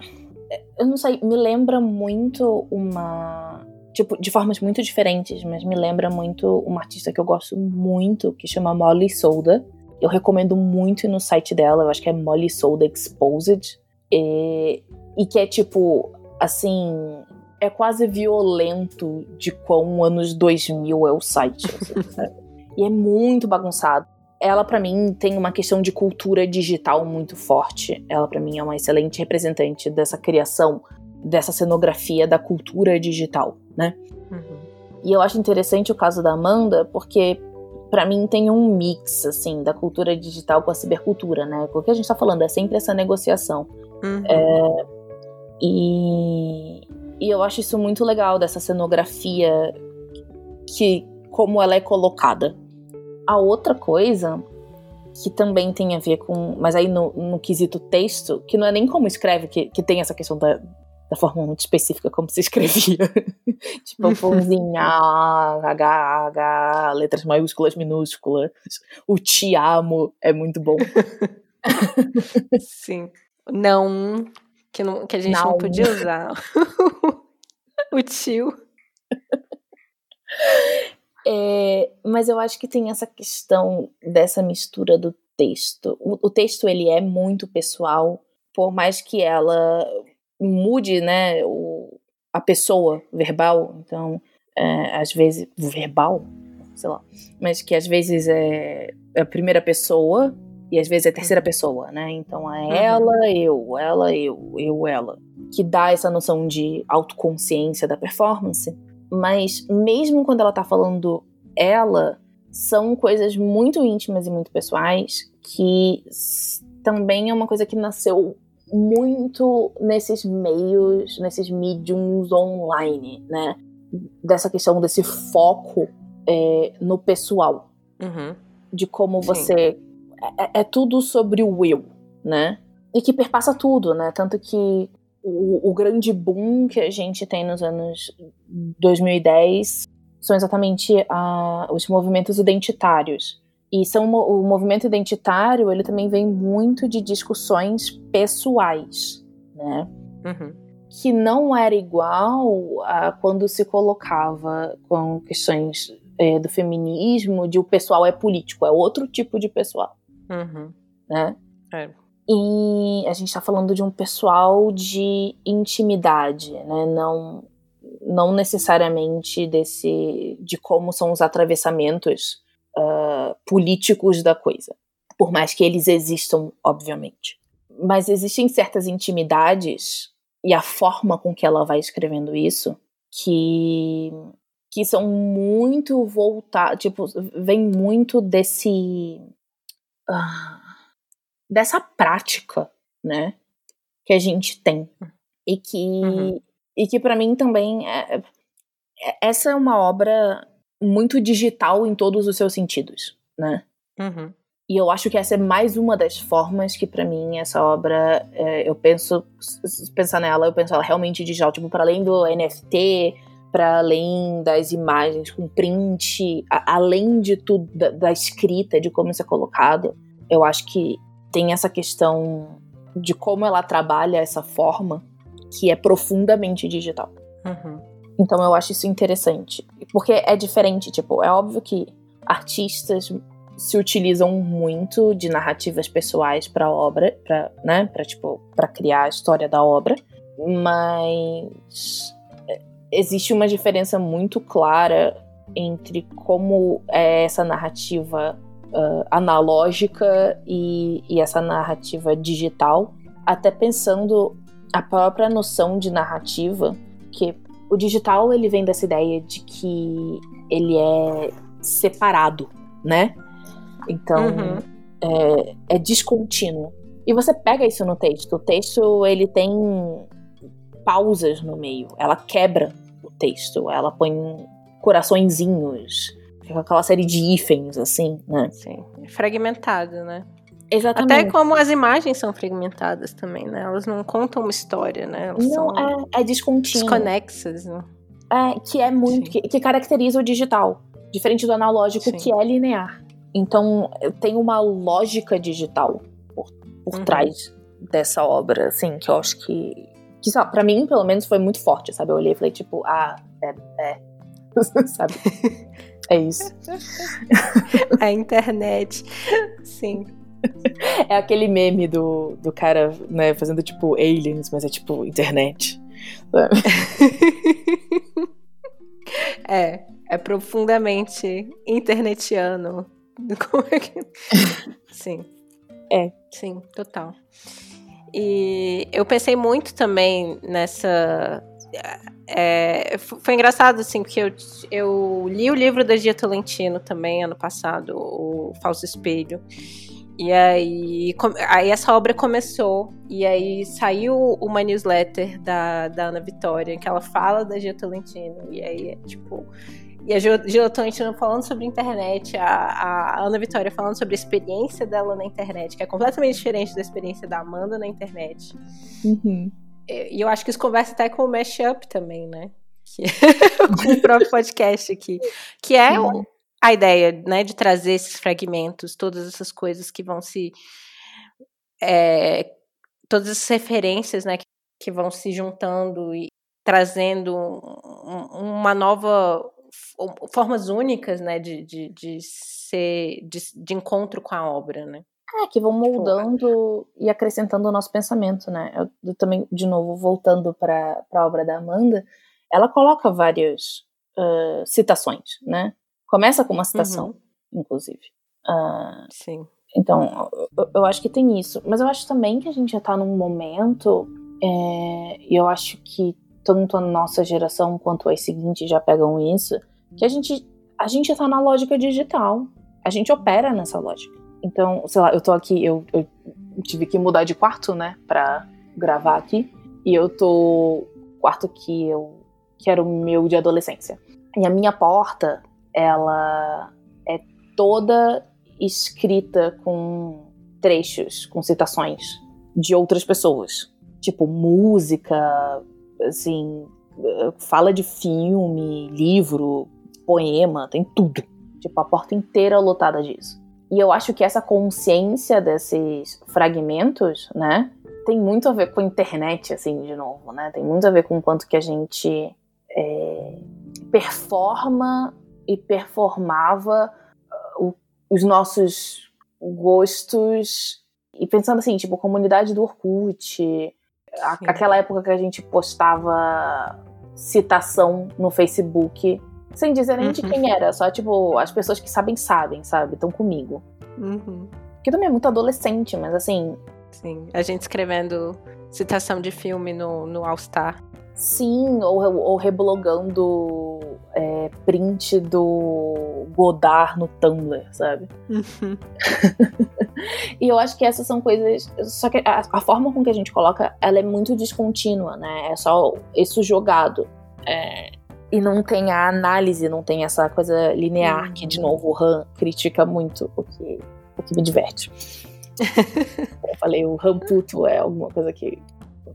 eu não sei, me lembra muito uma. Tipo, de formas muito diferentes, mas me lembra muito uma artista que eu gosto muito, que chama Molly Solda. Eu recomendo muito no site dela, eu acho que é Molly Solda Exposed. E, e que é tipo, assim, é quase violento de quão anos 2000 é o site. Assim, e é muito bagunçado. Ela para mim tem uma questão de cultura digital muito forte. Ela para mim é uma excelente representante dessa criação, dessa cenografia da cultura digital, né? Uhum. E eu acho interessante o caso da Amanda, porque para mim tem um mix assim da cultura digital com a cibercultura, né? O que a gente tá falando é sempre essa negociação. Uhum. É, e, e eu acho isso muito legal dessa cenografia que como ela é colocada. A outra coisa que também tem a ver com, mas aí no, no quesito texto, que não é nem como escreve, que, que tem essa questão da, da forma muito específica como se escrevia. tipo, pãozinho, H, H, letras maiúsculas, minúsculas. O te amo é muito bom. Sim. Não, que, não, que a gente não, não podia usar. o tio. É, mas eu acho que tem essa questão dessa mistura do texto. O, o texto ele é muito pessoal, por mais que ela mude, né, o, a pessoa verbal. Então, é, às vezes verbal, sei lá, mas que às vezes é, é a primeira pessoa e às vezes é a terceira uhum. pessoa, né? Então é uhum. ela, eu, ela, eu, eu, ela, que dá essa noção de autoconsciência da performance. Mas mesmo quando ela tá falando ela, são coisas muito íntimas e muito pessoais que também é uma coisa que nasceu muito nesses meios, nesses mediums online, né? Dessa questão desse foco é, no pessoal. Uhum. De como Sim. você. É, é, tudo sobre o eu, né? E que perpassa tudo, né? Tanto que o, o grande boom que a gente tem nos anos 2010 são exatamente os movimentos identitários. E são, o movimento identitário ele também vem muito de discussões pessoais, né? Uhum. Que não era igual a quando se colocava com questões é, do feminismo, de o pessoal é político, é outro tipo de pessoal, uhum. né? É. E a gente está falando de um pessoal de intimidade, né? Não, não necessariamente desse de como são os atravessamentos uh, políticos da coisa, por mais que eles existam, obviamente. Mas existem certas intimidades e a forma com que ela vai escrevendo isso que que são muito voltados, tipo, vem muito desse uh, dessa prática, né, que a gente tem. E que, uhum. e que para mim também é, é, essa é uma obra muito digital em todos os seus sentidos, né? Uhum. E eu acho que essa é mais uma das formas que, para mim, essa obra, é, eu penso, pensar nela, eu penso ela realmente digital, tipo, para além do NFT, para além das imagens com print, a, além de tudo, da, da, escrita, de como isso é colocado, eu acho que tem essa questão de como ela trabalha essa forma que é profundamente digital. Uhum. Então eu acho isso interessante. Porque é diferente, tipo, é óbvio que artistas se utilizam muito de narrativas pessoais para a obra, para, né, para tipo, para criar a história da obra, mas existe uma diferença muito clara entre como é essa narrativa uh, analógica e, e essa narrativa digital, até pensando a própria noção de narrativa, que o digital ele vem dessa ideia de que ele é separado, né? Então uhum. é, é descontínuo. E você pega isso no texto. O texto ele tem pausas no meio. Ela quebra o texto. Ela põe coraçõezinhos aquela série de hífens, assim, né? Sim, é fragmentado, né? Exatamente. Até como as imagens são fragmentadas também, né? Elas não contam uma história, né? Elas não, são é, é descontínuo. desconexas, né? É, que é muito. Que, que, caracteriza o digital. Diferente do analógico, Sim. que é linear. Então, tem uma lógica digital por, por uhum. trás dessa obra, assim, que eu acho que. Que, sabe, pra mim, pelo menos, foi muito forte, sabe? Eu olhei e falei, tipo, ah, é. é. sabe? É isso. A internet. Sim. É aquele meme do, do cara, né, fazendo tipo aliens, mas é tipo internet. é, é profundamente internetiano. Como é que... Sim. É. Sim, total. E eu pensei muito também nessa. É, foi engraçado, assim, porque eu, eu li o livro da Gia Tolentino também ano passado, o Falso Espelho. E aí, aí essa obra começou, e aí saiu uma newsletter da, da Ana Vitória, que ela fala da Gia Tolentino, e aí é tipo. E a Gia Tolentino falando sobre internet, a, a, Ana Vitória falando sobre a experiência dela na internet, que é completamente diferente da experiência da Amanda na internet. Uhum. E eu acho que isso conversa até com o Mashup também, né? Que, com o próprio podcast aqui. Que é o, a ideia, né, de trazer esses fragmentos, todas essas coisas que vão se. É, todas essas referências, né, que, que vão se juntando e trazendo um, uma nova. formas únicas, né, de, de, de ser. De, de encontro com a obra, né? É, que vão moldando e acrescentando o nosso pensamento, né? Eu, eu também, de novo, voltando para a obra da Amanda, ela coloca várias uh, citações, né? Começa com uma citação, uhum. inclusive. Uh, Sim. Então, eu, eu, acho que tem isso. Mas eu acho também que a gente já tá num momento, é, e eu acho que tanto a nossa geração quanto as seguintes já pegam isso, que a gente, a gente tá na lógica digital. A gente opera nessa lógica. Então, sei lá, eu tô aqui, eu, eu tive que mudar de quarto, né, pra gravar aqui. E eu tô. Quarto que eu. que era o meu de adolescência. E a minha porta ela é toda escrita com trechos, com citações de outras pessoas. Tipo, música, assim, fala de filme, livro, poema, tem tudo. Tipo, a porta inteira lotada disso. E eu acho que essa consciência desses fragmentos, né, tem muito a ver com a internet, assim, de novo, né? Tem muito a ver com o quanto que a gente é, performa e performava uh, os nossos gostos. E pensando assim, tipo, comunidade do Orkut, a, aquela época que a gente postava citação no Facebook, sem dizer nem uhum. de quem era, só tipo, as pessoas que sabem, sabem, sabe? Estão comigo. Uhum. Que também é muito adolescente, mas assim. Sim, a gente escrevendo citação de filme no, no All Star. Sim, ou, ou reblogando é, print do Godard no Tumblr, sabe? Uhum. e eu acho que essas são coisas. Só que a, a, forma com que a gente coloca, ela é muito descontínua, né? É só isso jogado. É, e não tem a análise, não tem essa coisa linear, uhum. que de novo o Han critica muito, o que, o que me diverte. eu falei, o Han puto é alguma coisa que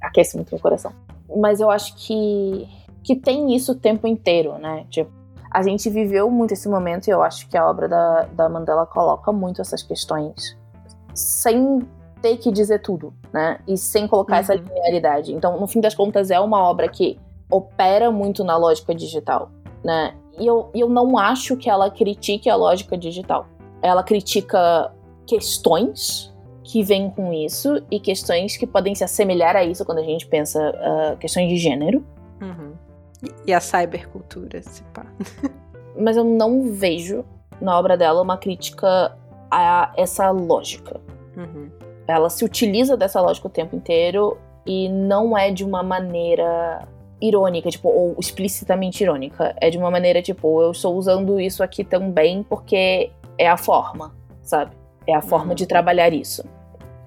aquece muito meu coração mas eu acho que, que tem isso o tempo inteiro, né? Tipo, a gente viveu muito esse momento e eu acho que a obra da, da Mandela coloca muito essas questões sem ter que dizer tudo, né? E sem colocar uhum. essa linearidade. Então, no fim das contas, é uma obra que opera muito na lógica digital, né? E eu, eu não acho que ela critique a lógica digital. Ela critica questões que vem com isso e questões que podem se assemelhar a isso quando a gente pensa uh, questões de gênero. Uhum. E a cybercultura, se pá. Mas eu não vejo na obra dela uma crítica a essa lógica. Uhum. Ela se utiliza dessa lógica o tempo inteiro e não é de uma maneira irônica, tipo, ou explicitamente irônica. É de uma maneira, tipo, eu estou usando isso aqui também porque é a forma, sabe? É a forma uhum. de trabalhar isso.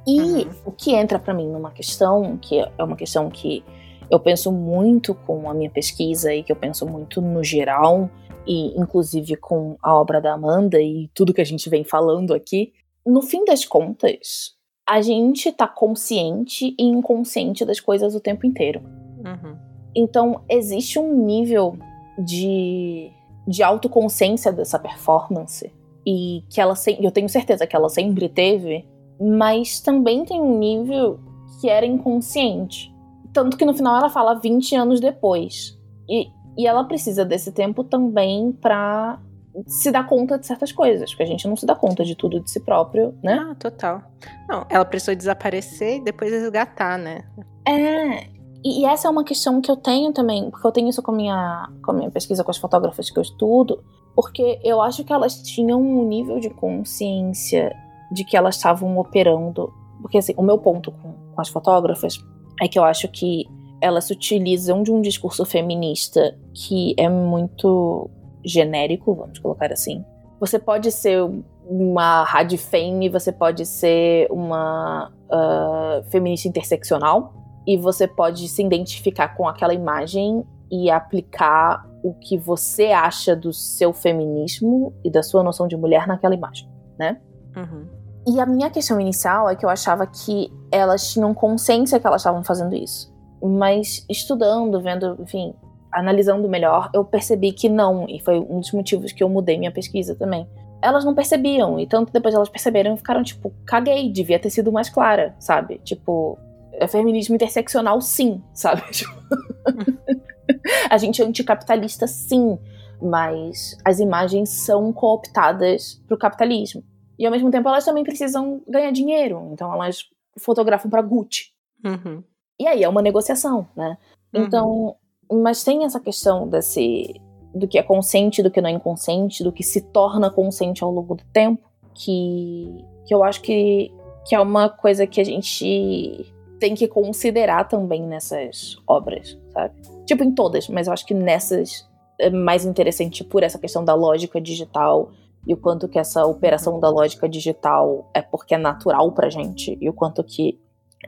E uhum. o que entra para mim numa questão, que é uma questão que eu penso muito com a minha pesquisa e que eu penso muito no geral, e inclusive com a obra da Amanda e tudo que a gente vem falando aqui, no fim das contas, a gente tá consciente e inconsciente das coisas o tempo inteiro. Uhum. Então, existe um nível de, de autoconsciência dessa performance e que ela eu tenho certeza que ela sempre teve mas também tem um nível que era inconsciente. Tanto que no final ela fala 20 anos depois. E, e ela precisa desse tempo também para se dar conta de certas coisas, porque a gente não se dá conta de tudo de si próprio, né? Ah, total. Não, ela precisou desaparecer e depois resgatar, né? É. E, e, essa é uma questão que eu tenho também, porque eu tenho isso com a minha, com a minha pesquisa com as fotógrafas que eu estudo, Porque eu acho que elas tinham um nível de consciência de que elas estavam operando. Porque, assim, o meu ponto com, com as fotógrafas é que eu acho que elas se utilizam de um discurso feminista que é muito genérico, vamos colocar assim. Você pode ser uma rádio fame, você pode ser uma uh, feminista interseccional e você pode se identificar com aquela imagem e aplicar o que você acha do seu feminismo e da sua noção de mulher naquela imagem, né? Uhum. E a minha questão inicial é que eu achava que elas tinham consciência que elas estavam fazendo isso. Mas estudando, vendo, enfim, analisando melhor, eu percebi que não. E foi um dos motivos que eu mudei minha pesquisa também. Elas não percebiam. E tanto depois elas perceberam, ficaram tipo, caguei, devia ter sido mais clara, sabe? Tipo, é feminismo interseccional, sim, sabe? a gente é anticapitalista, sim, mas as imagens são cooptadas pro capitalismo. E ao mesmo tempo elas também precisam ganhar dinheiro, então elas fotografam para Gucci. Uhum. E aí é uma negociação, né? Uhum. Então, mas tem essa questão desse do que é consciente, do que não é inconsciente, do que se torna consciente ao longo do tempo, que, que eu acho que, que é uma coisa que a gente tem que considerar também nessas obras, sabe? Tipo, em todas, mas eu acho que nessas é mais interessante por essa questão da lógica digital e o quanto que essa operação da lógica digital é porque é natural pra gente e o quanto que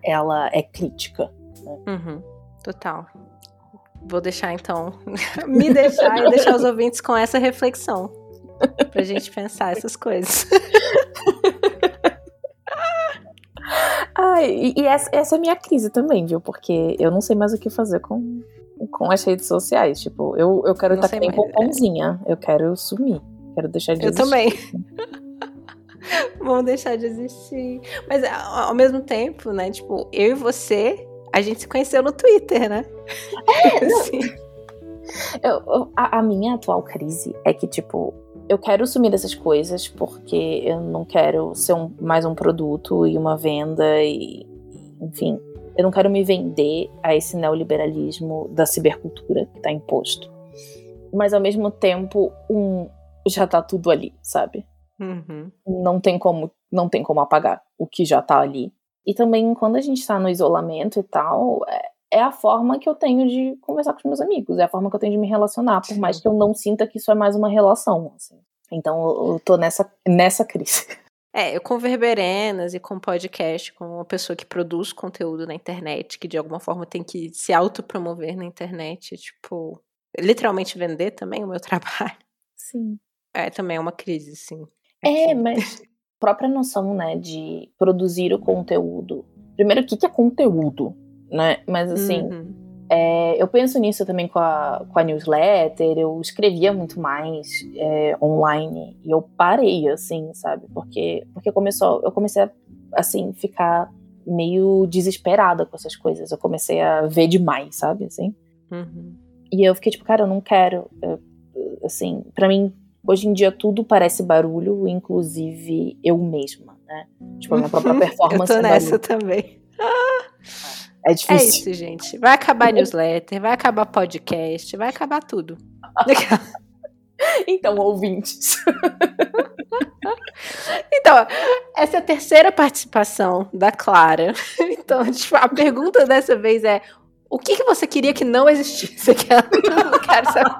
ela é crítica. Né? Uhum, total. Vou deixar então, me deixar e deixar os ouvintes com essa reflexão pra gente pensar essas coisas. Ai, e, e essa, essa, é a minha crise também, viu? Porque eu não sei mais o que fazer com, com as redes sociais. Tipo, eu, eu quero estar com pãozinha. É. Eu quero sumir. Quero deixar de eu existir. Eu também. Vamos deixar de existir. Mas ao mesmo tempo, né? Tipo, eu e você, a gente se conheceu no Twitter, né? É, Sim. Eu, eu, a, a minha atual crise é que, tipo, eu quero sumir dessas coisas porque eu não quero ser um, mais um produto e uma venda e, enfim, eu não quero me vender a esse neoliberalismo da cibercultura que está imposto. Mas ao mesmo tempo, um já tá tudo ali, sabe? Uhum. Não tem como, não tem como apagar o que já tá ali. E também quando a gente tá no isolamento e tal, é, é a forma que eu tenho de conversar com os meus amigos, é a forma que eu tenho de me relacionar, por mais que eu não sinta que isso é mais uma relação. Assim. Então eu tô nessa, nessa crise. É, eu com verberenas e com podcast, com uma pessoa que produz conteúdo na internet, que de alguma forma tem que se autopromover na internet, tipo, literalmente vender também o meu trabalho. Sim. É, também é uma crise, sim. É, mas própria noção, né, de produzir o conteúdo. Primeiro, o que é conteúdo? Né? Mas assim, uhum. é, eu penso nisso também com a, com a newsletter, eu escrevia muito mais é, online e eu parei, assim, sabe? Porque, porque começou, eu comecei a, assim, ficar meio desesperada com essas coisas. Eu comecei a ver demais, sabe? Assim. Uhum. E eu fiquei tipo, cara, eu não quero. Eu, assim, para mim, hoje em dia tudo parece barulho, inclusive eu mesma, né? Tipo, a minha própria performance. eu tô nessa também. É difícil. É isso, gente. Vai acabar newsletter, vai acabar podcast, vai acabar tudo. então, ouvintes. então, essa é a terceira participação da Clara. Então, tipo, a pergunta dessa vez é: o que, que você queria que não existisse? Que eu não quero saber.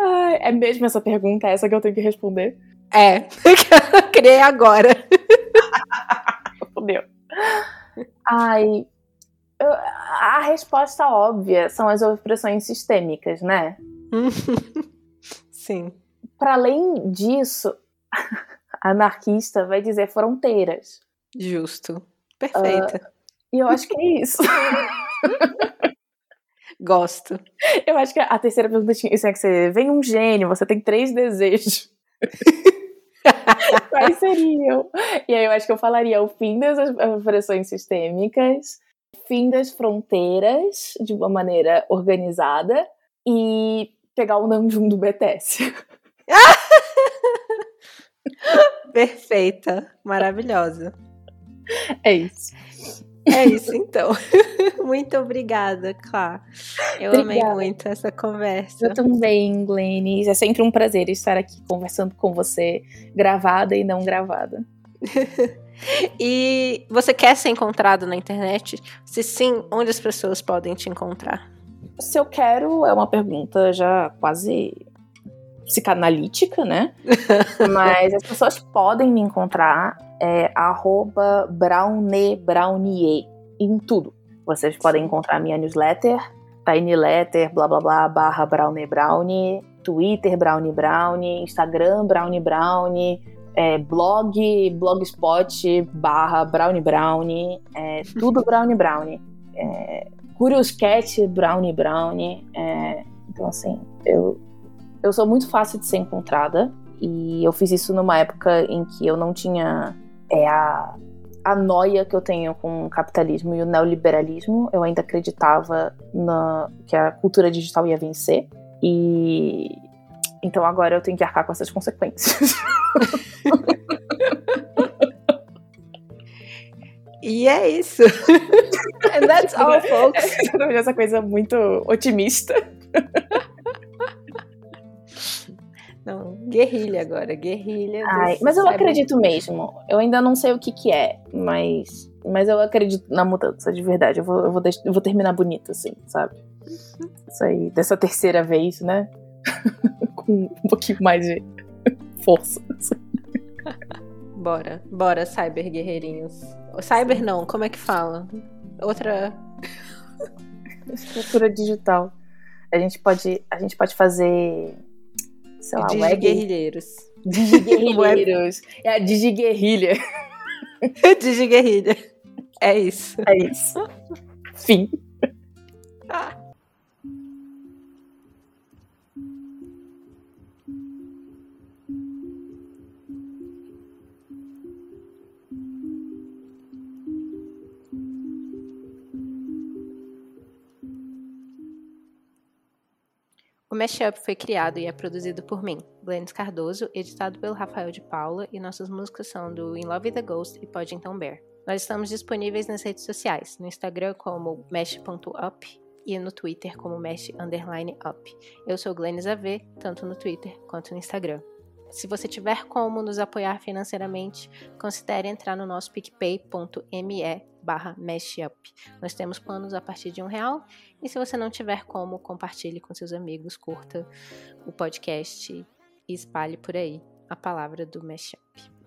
Ai, é mesmo essa pergunta, é essa que eu tenho que responder? É, criei agora. Fudeu. Ai, a resposta óbvia são as opressões sistêmicas, né? Sim. Para além disso, anarquista vai dizer fronteiras. Justo. Perfeita. Uh, e eu acho que é isso. Gosto. Eu acho que a terceira pergunta tinha isso é que você vem um gênio, você tem três desejos. Quais seriam? E aí eu acho que eu falaria o fim das opressões sistêmicas, fim das fronteiras de uma maneira organizada e pegar o Namjoon do BTS. Perfeita, maravilhosa. É isso. É isso então. muito obrigada, Clá. Eu obrigada. amei muito essa conversa. Eu também, Glenn. É sempre um prazer estar aqui conversando com você, gravada e não gravada. e você quer ser encontrado na internet? Se sim, onde as pessoas podem te encontrar? Se eu quero é uma pergunta já quase psicanalítica, né? Mas as pessoas podem me encontrar é arroba brownie, em tudo. Vocês podem encontrar minha newsletter, tinyletter, blá blá blá, barra brownie brownie, Twitter brownie brownie, Instagram brownie brownie, é, blog, blogspot, barra brownie brownie, é, tudo brownie brownie. É, Curious Cat brownie brownie. É, então assim, eu, eu sou muito fácil de ser encontrada. E eu fiz isso numa época em que eu não tinha é a, a noia que eu tenho com o capitalismo e o neoliberalismo. Eu ainda acreditava na, que a cultura digital ia vencer. E então agora eu tenho que arcar com essas consequências. e é isso. And that's all, folks. Essa coisa muito otimista. guerrilha agora, guerrilha. Ai, mas eu acredito mesmo. Eu ainda não sei o que que é, mas, mas eu acredito na mudança, de verdade. Eu vou, eu vou, eu vou terminar bonito, assim, sabe? Isso aí, dessa terceira vez, né? Com um pouquinho mais de força. Assim. Bora, bora, cyber guerreirinhos. Cyber não, como é que fala? Outra. Estrutura digital. A gente pode, a gente pode fazer sei lá, Digiguerrilheiros. Digiguerrilheiros. é a Digiguerrilha. Digiguerrilha. É isso. É isso. Fim. Ah. Mashup foi criado e é produzido por mim, Glennis Cardoso, editado pelo Rafael de Paula e nossas músicas são do In Love with the Ghost e Pode Então Bear. Nós estamos disponíveis nas redes sociais, no Instagram como mesh.up e no Twitter como mesh_up. Eu sou Glennis AV, tanto no Twitter quanto no Instagram. Se você tiver como nos apoiar financeiramente, considere entrar no nosso picpay.me barra mashup. Nós temos planos a partir de um real. E se você não tiver como, compartilhe com seus amigos, curta o podcast e espalhe por aí a palavra do mashup.